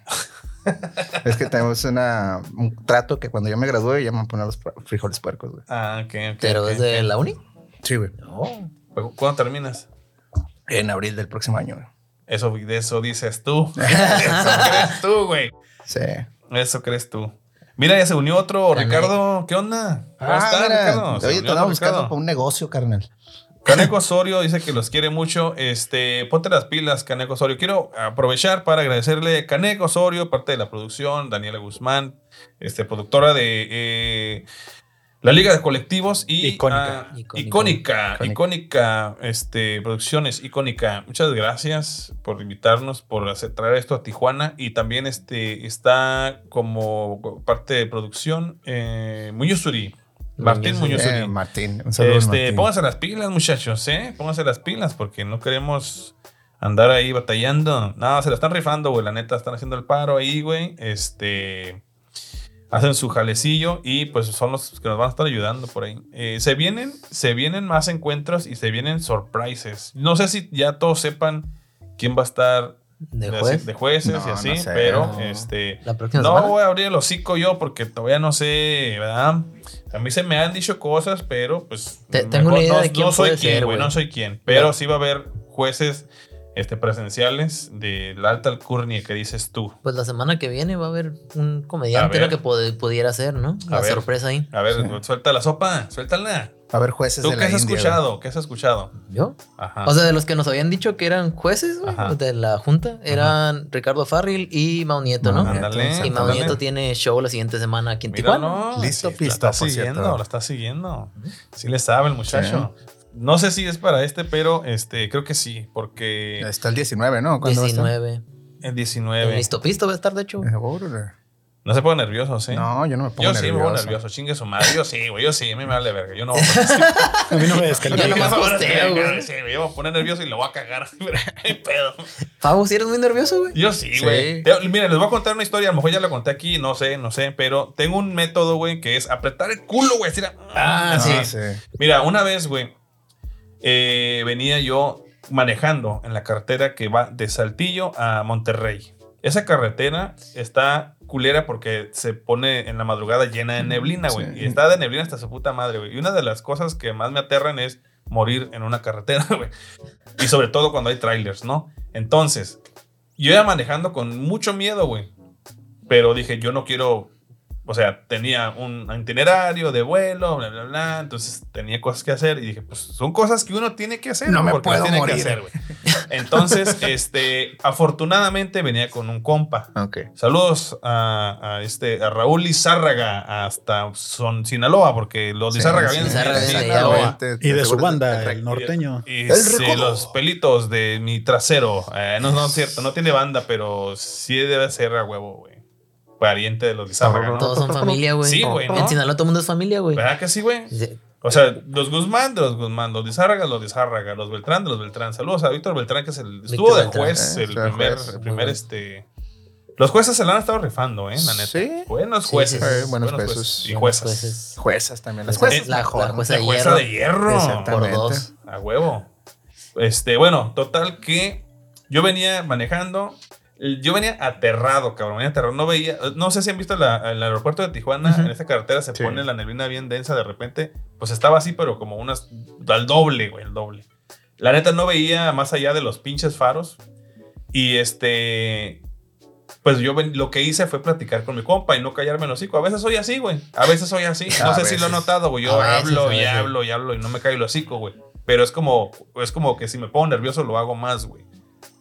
Speaker 2: es que tenemos una, un trato que cuando yo me gradué ya me van a poner los frijoles puercos, güey.
Speaker 1: Ah, ok, ok.
Speaker 3: Pero
Speaker 1: ok,
Speaker 3: es de
Speaker 1: ok.
Speaker 3: la uni.
Speaker 2: Sí, güey.
Speaker 3: Oh.
Speaker 1: ¿Cuándo terminas?
Speaker 2: En abril del próximo año, güey.
Speaker 1: Eso, de eso dices tú. eso crees tú, güey.
Speaker 2: Sí.
Speaker 1: Eso crees tú. Mira, ya se unió otro. Ricardo. ¿Qué onda? ¿Cómo estás,
Speaker 2: Ah, mira.
Speaker 1: Ricardo? Se
Speaker 2: Oye, te andaba buscando para un negocio, carnal.
Speaker 1: Caneco Osorio dice que los quiere mucho. Este, ponte las pilas, Caneco Osorio. Quiero aprovechar para agradecerle a Caneco Osorio, parte de la producción, Daniela Guzmán, este, productora de eh, la Liga de Colectivos y
Speaker 4: Icónica.
Speaker 1: ah,
Speaker 3: Icónico.
Speaker 1: icónica,
Speaker 2: Icónica.
Speaker 1: icónica, este, producciones icónica. Muchas gracias por invitarnos, por hacer, traer esto a Tijuana y también este está como parte de producción eh, Muñozuri. Martín
Speaker 3: Muñoz
Speaker 1: Muñoz
Speaker 2: Eh, Martín. Un saludo,
Speaker 1: este,
Speaker 2: Martín.
Speaker 1: pónganse las pilas, muchachos, ¿eh? Pónganse las pilas porque no queremos andar ahí batallando. No, se la están rifando, güey. La neta, están haciendo el paro ahí, güey. Este. Hacen su jalecillo y pues son los que nos van a estar ayudando por ahí. Eh, se vienen, se vienen más encuentros y se vienen surprises. No sé si ya todos sepan quién va a estar
Speaker 3: De juez.
Speaker 1: de jueces y
Speaker 2: No,
Speaker 1: así,
Speaker 2: no sé.
Speaker 1: pero
Speaker 3: No.
Speaker 1: este. No
Speaker 3: semana.
Speaker 1: voy a abrir el hocico yo porque todavía no sé, ¿verdad? A mí se me han dicho cosas, pero pues.
Speaker 3: Te- tengo una idea
Speaker 1: no,
Speaker 3: de quién
Speaker 1: no soy
Speaker 3: ser,
Speaker 1: güey,
Speaker 3: güey.
Speaker 1: no soy quien. Pero sí va a haber jueces este, presenciales de la alta alcurnia que dices tú.
Speaker 3: Pues la semana que viene va a haber un
Speaker 1: A
Speaker 3: comediante
Speaker 1: ver.
Speaker 3: ¿no? que pod- pudiera ser, ¿no?
Speaker 1: A
Speaker 3: La
Speaker 1: ver.
Speaker 3: sorpresa ahí.
Speaker 1: A ver, suelta la sopa, suéltala.
Speaker 2: Va a haber jueces
Speaker 1: ¿Tú
Speaker 2: de
Speaker 1: qué
Speaker 2: la
Speaker 1: has
Speaker 2: India,
Speaker 1: escuchado? ¿Qué has escuchado?
Speaker 3: ¿Yo?
Speaker 1: Ajá.
Speaker 3: O sea, de los que nos habían dicho que eran jueces güey, de la junta, eran Ricardo Farril y Mau Nieto, ¿no?
Speaker 2: Sí,
Speaker 3: Y Mau
Speaker 1: ándale.
Speaker 3: Nieto tiene show la siguiente semana aquí en Tijuana.
Speaker 2: Listo,
Speaker 1: Sí,
Speaker 2: pisto,
Speaker 1: La está
Speaker 2: por
Speaker 1: siguiendo,
Speaker 2: cierto.
Speaker 1: la está siguiendo. Sí le sabe el muchacho. No sé si es para este, pero este, creo que sí, porque.
Speaker 2: Está el 19, ¿no? ¿Cuándo va a estar?
Speaker 3: 19.
Speaker 1: el
Speaker 3: En
Speaker 1: 19.
Speaker 3: Listo Pisto va a estar, de hecho.
Speaker 2: Eh.
Speaker 1: No se ponga nervioso, ¿sí?
Speaker 2: No, yo no me pongo
Speaker 1: Yo sí me pongo
Speaker 2: nervioso.
Speaker 1: nervioso, chingue su madre. Yo sí, güey, yo sí, a mí me vale verga. Yo no voy a poner
Speaker 4: a mí no me descalifica.
Speaker 3: Yo
Speaker 1: me voy a
Speaker 3: posteo,
Speaker 1: poner-
Speaker 3: güey.
Speaker 1: Sí, me voy a poner nervioso y lo voy a cagar. Qué pedo.
Speaker 3: Fabo, si eres muy nervioso, güey.
Speaker 1: Yo sí,
Speaker 2: Sí.
Speaker 1: güey. Te- Mira, les voy a contar una historia. A lo mejor ya la conté aquí, no sé, no sé. Pero tengo un método, güey, que es apretar el culo, güey. así,
Speaker 3: Ah,
Speaker 2: Ah,
Speaker 3: sí.
Speaker 2: sí.
Speaker 1: Mira, una vez, güey, eh, venía yo manejando en la carretera que va de Saltillo a Monterrey. Esa carretera está culera porque se pone en la madrugada llena de neblina, güey.
Speaker 2: Sí.
Speaker 1: Y está de neblina hasta su puta madre, güey. Y una de las cosas que más me aterran es morir en una carretera, güey. Y sobre todo cuando hay trailers, ¿no? Entonces, yo iba manejando con mucho miedo, güey. Pero dije, yo no quiero. O sea, tenía un itinerario de vuelo, bla, bla, bla. Entonces tenía cosas que hacer. Y dije, pues son cosas que uno tiene que hacer.
Speaker 2: No me puedo
Speaker 1: tiene
Speaker 2: morir.
Speaker 1: que hacer, güey. Entonces, este, afortunadamente venía con un compa.
Speaker 2: Ok.
Speaker 1: Saludos a, a este, a Raúl Lizárraga hasta Son, Sinaloa, porque los
Speaker 2: Sí,
Speaker 1: Lizárraga
Speaker 2: sí,
Speaker 1: vienen de Sinaloa.
Speaker 4: Y de su banda, el norteño.
Speaker 1: Y
Speaker 2: El
Speaker 1: sí, los pelitos de mi trasero. Eh, no, no es cierto, no tiene banda, pero sí debe ser a huevo, güey. Pariente de los Lizárraga, ¿no?
Speaker 3: Todos son familia, güey.
Speaker 1: Sí, güey, ¿no?
Speaker 3: En Sinaloa todo el mundo es familia, güey.
Speaker 1: ¿Verdad que sí, güey?
Speaker 3: Sí.
Speaker 1: O sea, los Guzmán de los Guzmán, los Lizárraga, los Lizárraga, los Beltrán de los Beltrán. Saludos a Víctor Beltrán, que es el estuvo de
Speaker 3: Beltrán,
Speaker 1: juez,
Speaker 2: eh,
Speaker 1: el primer,
Speaker 2: juez.
Speaker 1: el primer este. Los jueces se la han estado rifando, eh, la neta.
Speaker 2: Sí.
Speaker 1: Buenos jueces.
Speaker 3: sí, sí.
Speaker 2: Eh, buenos jueces.
Speaker 1: Y
Speaker 3: Buenos
Speaker 1: juezas.
Speaker 3: jueces.
Speaker 2: Juezas también. Las
Speaker 3: Juezas,
Speaker 2: juezas
Speaker 3: la-
Speaker 2: mejor.
Speaker 3: la jueza
Speaker 1: La
Speaker 3: de
Speaker 1: jueza
Speaker 3: hierro.
Speaker 1: de hierro.
Speaker 2: Exactamente.
Speaker 3: Por dos.
Speaker 1: A huevo. Este, bueno, total que yo venía manejando. Yo venía aterrado, cabrón. Venía aterrado. No veía. No sé si han visto la- el aeropuerto de Tijuana. En esta carretera se
Speaker 2: Sí.
Speaker 1: pone la neblina bien densa de repente. Pues estaba así, pero como unas. Al doble, güey, el doble. La neta no veía más allá de los pinches faros. Y este. Pues yo ven- lo que hice fue platicar con mi compa y no callarme el hocico. A veces soy así, güey. A veces soy así. No sé si lo he notado, güey. Yo
Speaker 3: veces,
Speaker 1: hablo y hablo y hablo y no me callo el hocico, güey. Pero es como, es como que si me pongo nervioso lo hago más, güey.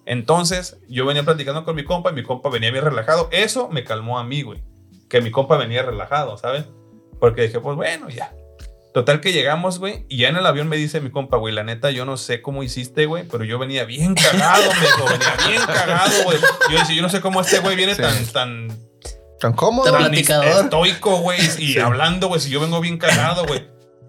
Speaker 1: Entonces, yo venía platicando con mi compa y mi compa venía bien relajado. Eso me calmó a mí, güey. Que mi compa venía relajado, ¿sabes? Porque dije, pues bueno, ya. Total que llegamos, güey, y ya en el avión me dice mi compa, güey, la neta, yo no sé cómo hiciste, güey, pero yo venía bien cagado, me dijo, venía bien cagado, güey. Yo decía, yo no sé cómo este güey viene
Speaker 2: Sí.
Speaker 1: tan, tan,
Speaker 2: Tan cómodo.
Speaker 3: Tan platicador.
Speaker 1: estoico, güey, y hablando, güey, si yo vengo bien cagado, güey.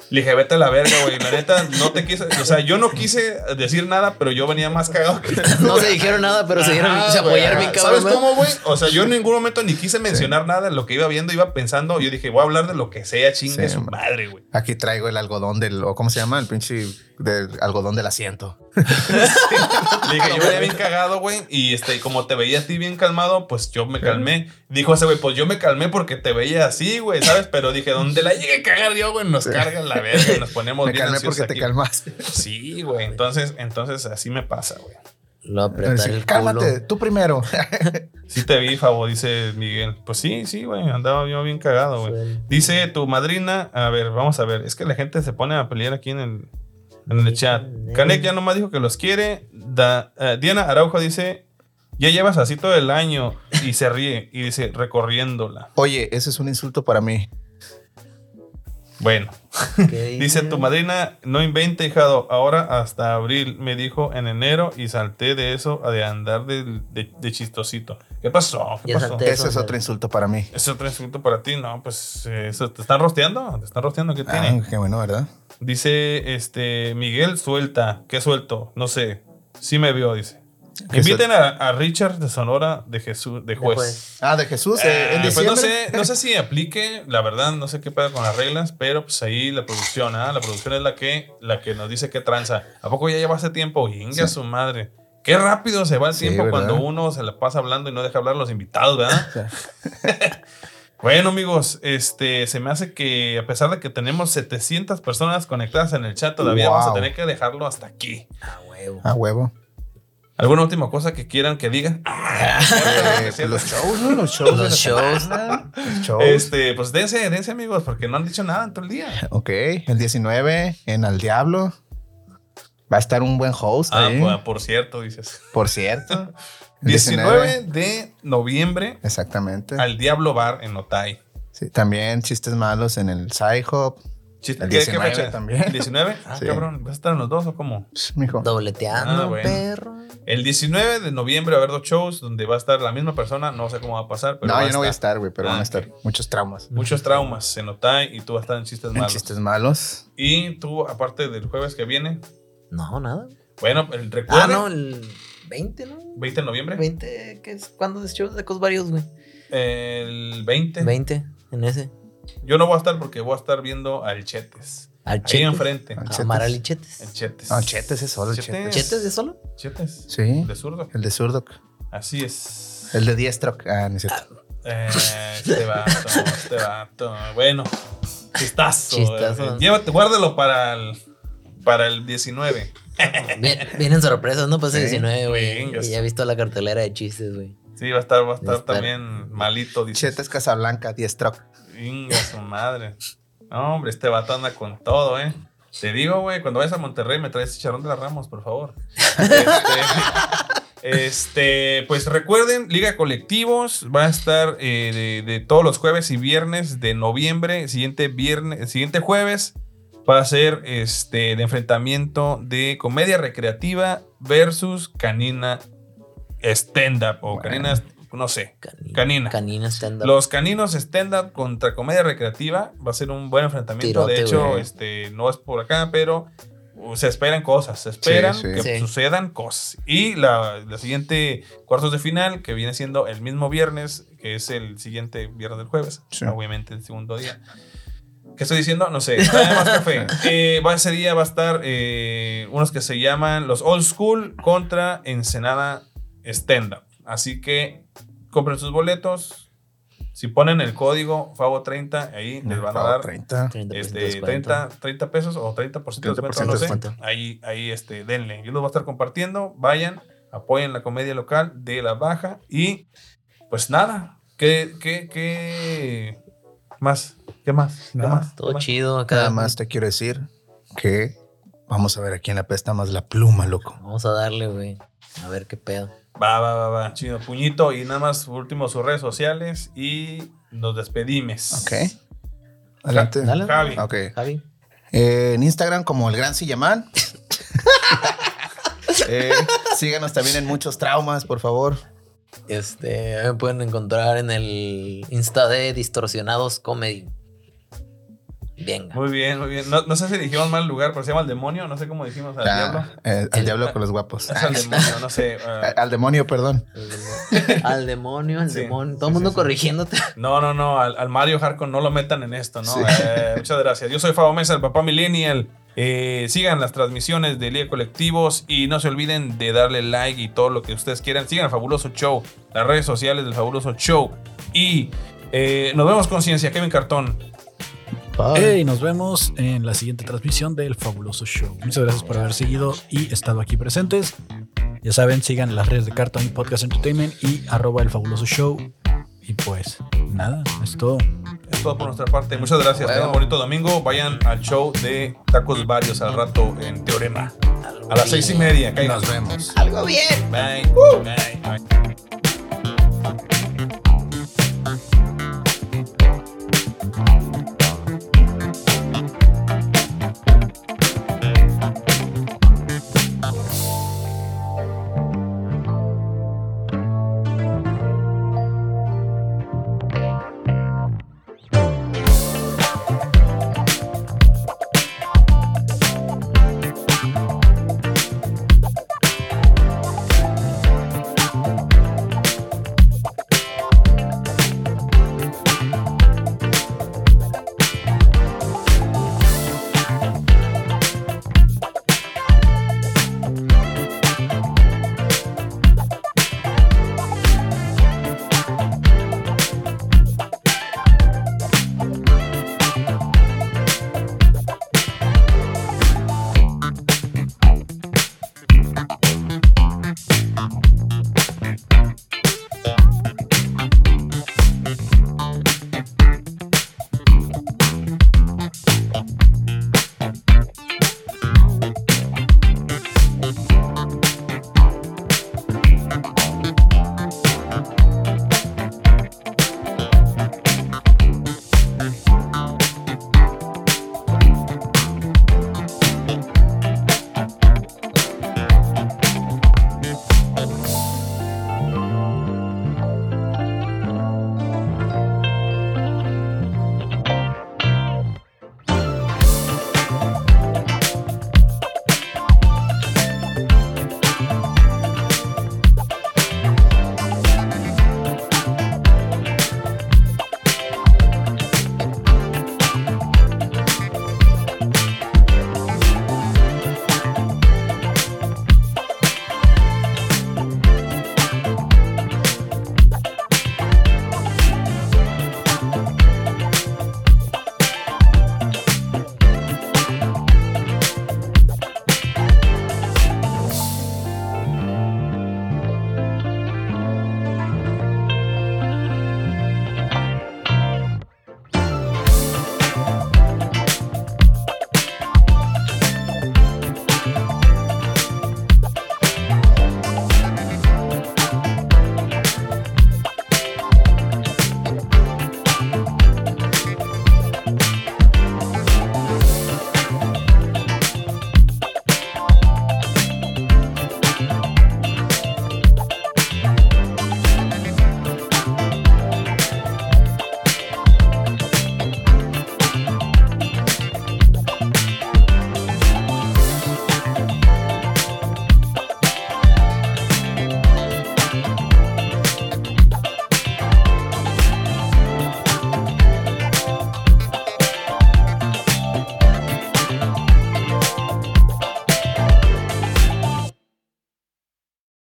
Speaker 1: Le dije, vete a la verga, güey. La neta, no te quise. O sea, yo no quise decir nada, pero yo venía más cagado que
Speaker 3: No se dijeron nada, pero se, dieron, se
Speaker 1: ajá.
Speaker 3: bien cabrón.
Speaker 1: ¿Sabes cómo, güey? O sea, yo en ningún momento ni quise mencionar nada de lo que iba viendo, iba pensando. Yo dije, voy a hablar de lo que sea, chingue
Speaker 2: Sí,
Speaker 1: su madre, güey.
Speaker 2: Aquí traigo el algodón del, o ¿cómo se llama? El pinche del algodón del asiento.
Speaker 1: Le dije, yo venía bien cagado, güey. Y este, como te veía a ti bien calmado, pues yo me calmé. Dijo ese güey, pues yo me calmé porque te veía así, güey, ¿sabes? Pero dije, donde la llegue a cagar yo, güey, nos carga la verga y nos ponemos
Speaker 2: Me
Speaker 1: bien
Speaker 2: calmé porque te calmaste.
Speaker 1: Sí, güey. Entonces, entonces así me pasa, güey.
Speaker 3: Lo apretar el
Speaker 2: Cálmate,
Speaker 3: culo.
Speaker 2: tú primero.
Speaker 1: Sí te vi, Fabo, dice Miguel. Pues sí, sí, güey. Andaba yo bien cagado, güey. Dice tu madrina, a ver, vamos a ver. Es que la gente se pone a pelear aquí en el, en el chat. Canek ya nomás dijo que los quiere. Da- eh, Diana Araujo dice, ya llevas así todo el año y se ríe y dice, recorriéndola.
Speaker 2: Oye, ese es un insulto para mí.
Speaker 1: Bueno,
Speaker 3: ¿Qué
Speaker 1: dice tu madrina, no invente, hijado. Ahora hasta abril me dijo en enero y salté de eso a de andar de, de- de chistosito. ¿Qué pasó?
Speaker 2: Ese es otro insulto para mí.
Speaker 1: ¿Es otro insulto para ti? No, pues eh, eso, ¿te están rosteando? ¿Te están rosteando? ¿Qué
Speaker 2: Ah,
Speaker 1: tiene?
Speaker 2: qué bueno, ¿verdad?
Speaker 1: Dice este Miguel suelta. ¿Qué suelto? No sé. Sí me vio, dice.
Speaker 2: ¿Qué
Speaker 1: Inviten a, a Richard de Sonora de Jesús, de juez.
Speaker 3: Después.
Speaker 2: Ah, de Jesús, eh,
Speaker 1: Ah,
Speaker 2: en
Speaker 1: pues
Speaker 2: diciembre.
Speaker 1: no sé, no sé si aplique, la verdad, no sé qué pasa con las reglas, pero pues ahí la producción, ¿ah? La producción es la que, la que nos dice qué tranza. ¿A poco ya lleva hace tiempo? Inga
Speaker 2: Sí.
Speaker 1: su madre. Qué rápido se va el
Speaker 2: Sí,
Speaker 1: tiempo
Speaker 2: ¿verdad?
Speaker 1: cuando uno se la pasa hablando y no deja hablar a los invitados, ¿verdad? Bueno, amigos, este, se me hace que a pesar de que tenemos 700 personas conectadas en el chat, todavía
Speaker 2: Wow.
Speaker 1: vamos a tener que dejarlo hasta aquí.
Speaker 3: Ah, huevo.
Speaker 2: A huevo.
Speaker 1: ¿Alguna última cosa que quieran que digan?
Speaker 2: Eh, pues los shows, ¿no? Los shows.
Speaker 3: Los shows.
Speaker 2: semana. Los shows.
Speaker 1: Este, pues dense, dense, amigos, porque no han dicho nada en todo el día.
Speaker 2: Ok, el 19 en Al Diablo. Va a estar un buen host
Speaker 1: Ah,
Speaker 2: ahí,
Speaker 1: pues, por cierto, dices.
Speaker 2: por cierto. El
Speaker 1: 19 de noviembre
Speaker 2: Exactamente.
Speaker 1: al Diablo Bar en Otay.
Speaker 2: Sí, también chistes malos en el Sci-Hop.
Speaker 1: Chiste-
Speaker 2: El
Speaker 1: ¿Qué, qué
Speaker 2: 19
Speaker 1: fecha?
Speaker 2: también.
Speaker 1: ¿El 19? Ah,
Speaker 2: Sí.
Speaker 1: cabrón, ¿vas a estar en los dos o cómo?
Speaker 2: Mijo.
Speaker 3: Dobleteando,
Speaker 1: Ah, bueno.
Speaker 3: perro.
Speaker 1: El 19 de noviembre va a haber dos shows donde va a estar la misma persona, no sé cómo va a pasar, pero
Speaker 2: no,
Speaker 1: va
Speaker 2: yo no voy a
Speaker 1: estar.
Speaker 2: güey, pero
Speaker 1: Ah,
Speaker 2: van a estar muchos traumas.
Speaker 1: Muchos traumas en Otay y tú vas a estar en chistes
Speaker 2: En
Speaker 1: malos.
Speaker 2: chistes malos.
Speaker 1: Y tú, aparte del jueves que viene,
Speaker 3: No, nada.
Speaker 1: bueno, el
Speaker 3: Ah,
Speaker 1: recuerdo.
Speaker 3: no, el 20, ¿no?
Speaker 1: 20 de noviembre.
Speaker 3: 20, ¿qué es? ¿Cuándo es shows de cosas varios, güey?
Speaker 1: El 20.
Speaker 3: 20, en ese.
Speaker 1: Yo no voy a estar porque voy a estar viendo al Chetes.
Speaker 3: Al
Speaker 1: Ahí
Speaker 3: Chetes.
Speaker 1: enfrente.
Speaker 2: Al
Speaker 3: A
Speaker 2: Chetes.
Speaker 3: Amaral y
Speaker 1: El
Speaker 3: Chetes.
Speaker 1: Chetes.
Speaker 2: No, Chetes es solo el
Speaker 1: Chetes.
Speaker 2: Chetes.
Speaker 3: ¿Chetes de solo?
Speaker 1: Chetes.
Speaker 2: Sí.
Speaker 1: De zurdo.
Speaker 2: El de Zurdo.
Speaker 1: Así es.
Speaker 2: El de Diestro. Ah, no es cierto.
Speaker 1: Eh, este vato, este vato. Bueno, chistazo.
Speaker 3: Chistazo.
Speaker 1: eh, Llévate, guárdalo para el, para el 19.
Speaker 3: Vienen sorpresas, ¿no? Pues el
Speaker 2: Sí,
Speaker 3: 19, güey. Y ya he visto la cartelera de chistes, güey.
Speaker 1: Sí, va a estar, va a estar
Speaker 3: Va a estar.
Speaker 1: también malito. Dice.
Speaker 2: Chetes Casablanca, 10 truck.
Speaker 1: Inga su madre. No, hombre, este vato anda con todo, ¿eh? Te digo, güey, cuando vayas a Monterrey me traes chicharrón de las Ramos, por favor. Este, este, pues recuerden, Liga Colectivos va a estar eh, de, de todos los jueves y viernes de noviembre. Siguiente viernes, siguiente jueves va a ser este de enfrentamiento de comedia recreativa versus canina stand-up o
Speaker 2: Bueno.
Speaker 1: canina, no sé.
Speaker 3: Canina.
Speaker 1: Canina.
Speaker 3: Canina stand-up.
Speaker 1: Los caninos stand-up contra comedia recreativa va a ser un buen enfrentamiento. de hecho,
Speaker 3: güey.
Speaker 1: este, no es por acá, pero uh, se esperan cosas. Se esperan
Speaker 2: Sí, sí.
Speaker 1: que
Speaker 3: Sí.
Speaker 1: sucedan cosas. Y la, la siguiente cuartos de final, que viene siendo el mismo viernes, que es el siguiente viernes del jueves,
Speaker 2: Sí.
Speaker 1: obviamente el segundo día. ¿Qué estoy diciendo? No sé. Tráeme más café. Eh, va, ese día va a estar eh, unos que se llaman los Old School contra Ensenada Stand Up. Así que compren sus boletos. Si ponen el código FAVO30, ahí les van a dar
Speaker 2: 30.
Speaker 3: 30% de
Speaker 1: este,
Speaker 3: descuento.
Speaker 1: 30, 30 pesos o 30% de descuento,
Speaker 2: 30%
Speaker 1: no
Speaker 2: de
Speaker 1: sé.
Speaker 2: descuento.
Speaker 1: Ahí, ahí este, denle. Yo los voy a estar compartiendo. Vayan, apoyen la comedia local de La Baja. Y pues nada. ¿Qué, qué, qué más? ¿Qué más? ¿Qué
Speaker 2: Nada.
Speaker 1: más? ¿Qué
Speaker 3: Todo
Speaker 1: más?
Speaker 3: chido acá.
Speaker 2: Nada más te quiero decir que vamos a ver a quién le apesta más la pluma, loco.
Speaker 3: Vamos a darle, güey. A ver qué pedo.
Speaker 1: Va, va, va, va. Chido. Puñito. Y nada más, por último, sus redes sociales. Y nos despedimos.
Speaker 2: Ok. Adelante.
Speaker 3: Dale.
Speaker 1: Javi.
Speaker 2: Ok.
Speaker 3: Javi.
Speaker 2: Eh, en Instagram como el Gran Sillamán. Eh, síganos también en muchos traumas, por favor.
Speaker 3: Este, me pueden encontrar en el Insta de Distorsionados Comedy. Venga.
Speaker 1: Muy bien, muy bien. No, no sé si dijimos mal lugar, pero se llama el demonio. No sé cómo dijimos al
Speaker 2: Ah,
Speaker 1: diablo.
Speaker 2: eh, al
Speaker 3: El-
Speaker 2: diablo con los guapos.
Speaker 1: Es al demonio, no sé.
Speaker 2: Eh, al demonio, perdón.
Speaker 3: Al demonio, al demonio. al
Speaker 1: Sí,
Speaker 3: demonio. Todo
Speaker 1: sí,
Speaker 3: el mundo
Speaker 1: sí,
Speaker 3: corrigiéndote.
Speaker 1: No, no, no, al, al Mario Hardcore no lo metan en esto, ¿no?
Speaker 2: Sí.
Speaker 1: Eh, muchas gracias. Yo soy Fabo Mesa, el papá millennial. Eh, sigan las transmisiones de Liga Colectivos y no se olviden de darle like y todo lo que ustedes quieran. Sigan al Fabuloso Show, las redes sociales del Fabuloso Show. Y eh, nos vemos con Ciencia, Kevin Cartón.
Speaker 4: Hey, nos vemos en la siguiente transmisión del Fabuloso Show. Muchas gracias por haber seguido y estado aquí presentes. Ya saben, sigan las redes de Cartoon Podcast Entertainment y arroba el Fabuloso Show. Y pues, nada, es todo.
Speaker 1: Es todo por nuestra parte. Muchas gracias.
Speaker 2: Bueno.
Speaker 1: Tengan un bonito domingo. Vayan al show de Tacos Varios al rato en Teorema. A las seis y media.
Speaker 2: Nos vemos.
Speaker 3: Algo bien.
Speaker 1: Bye. Bye. Bye.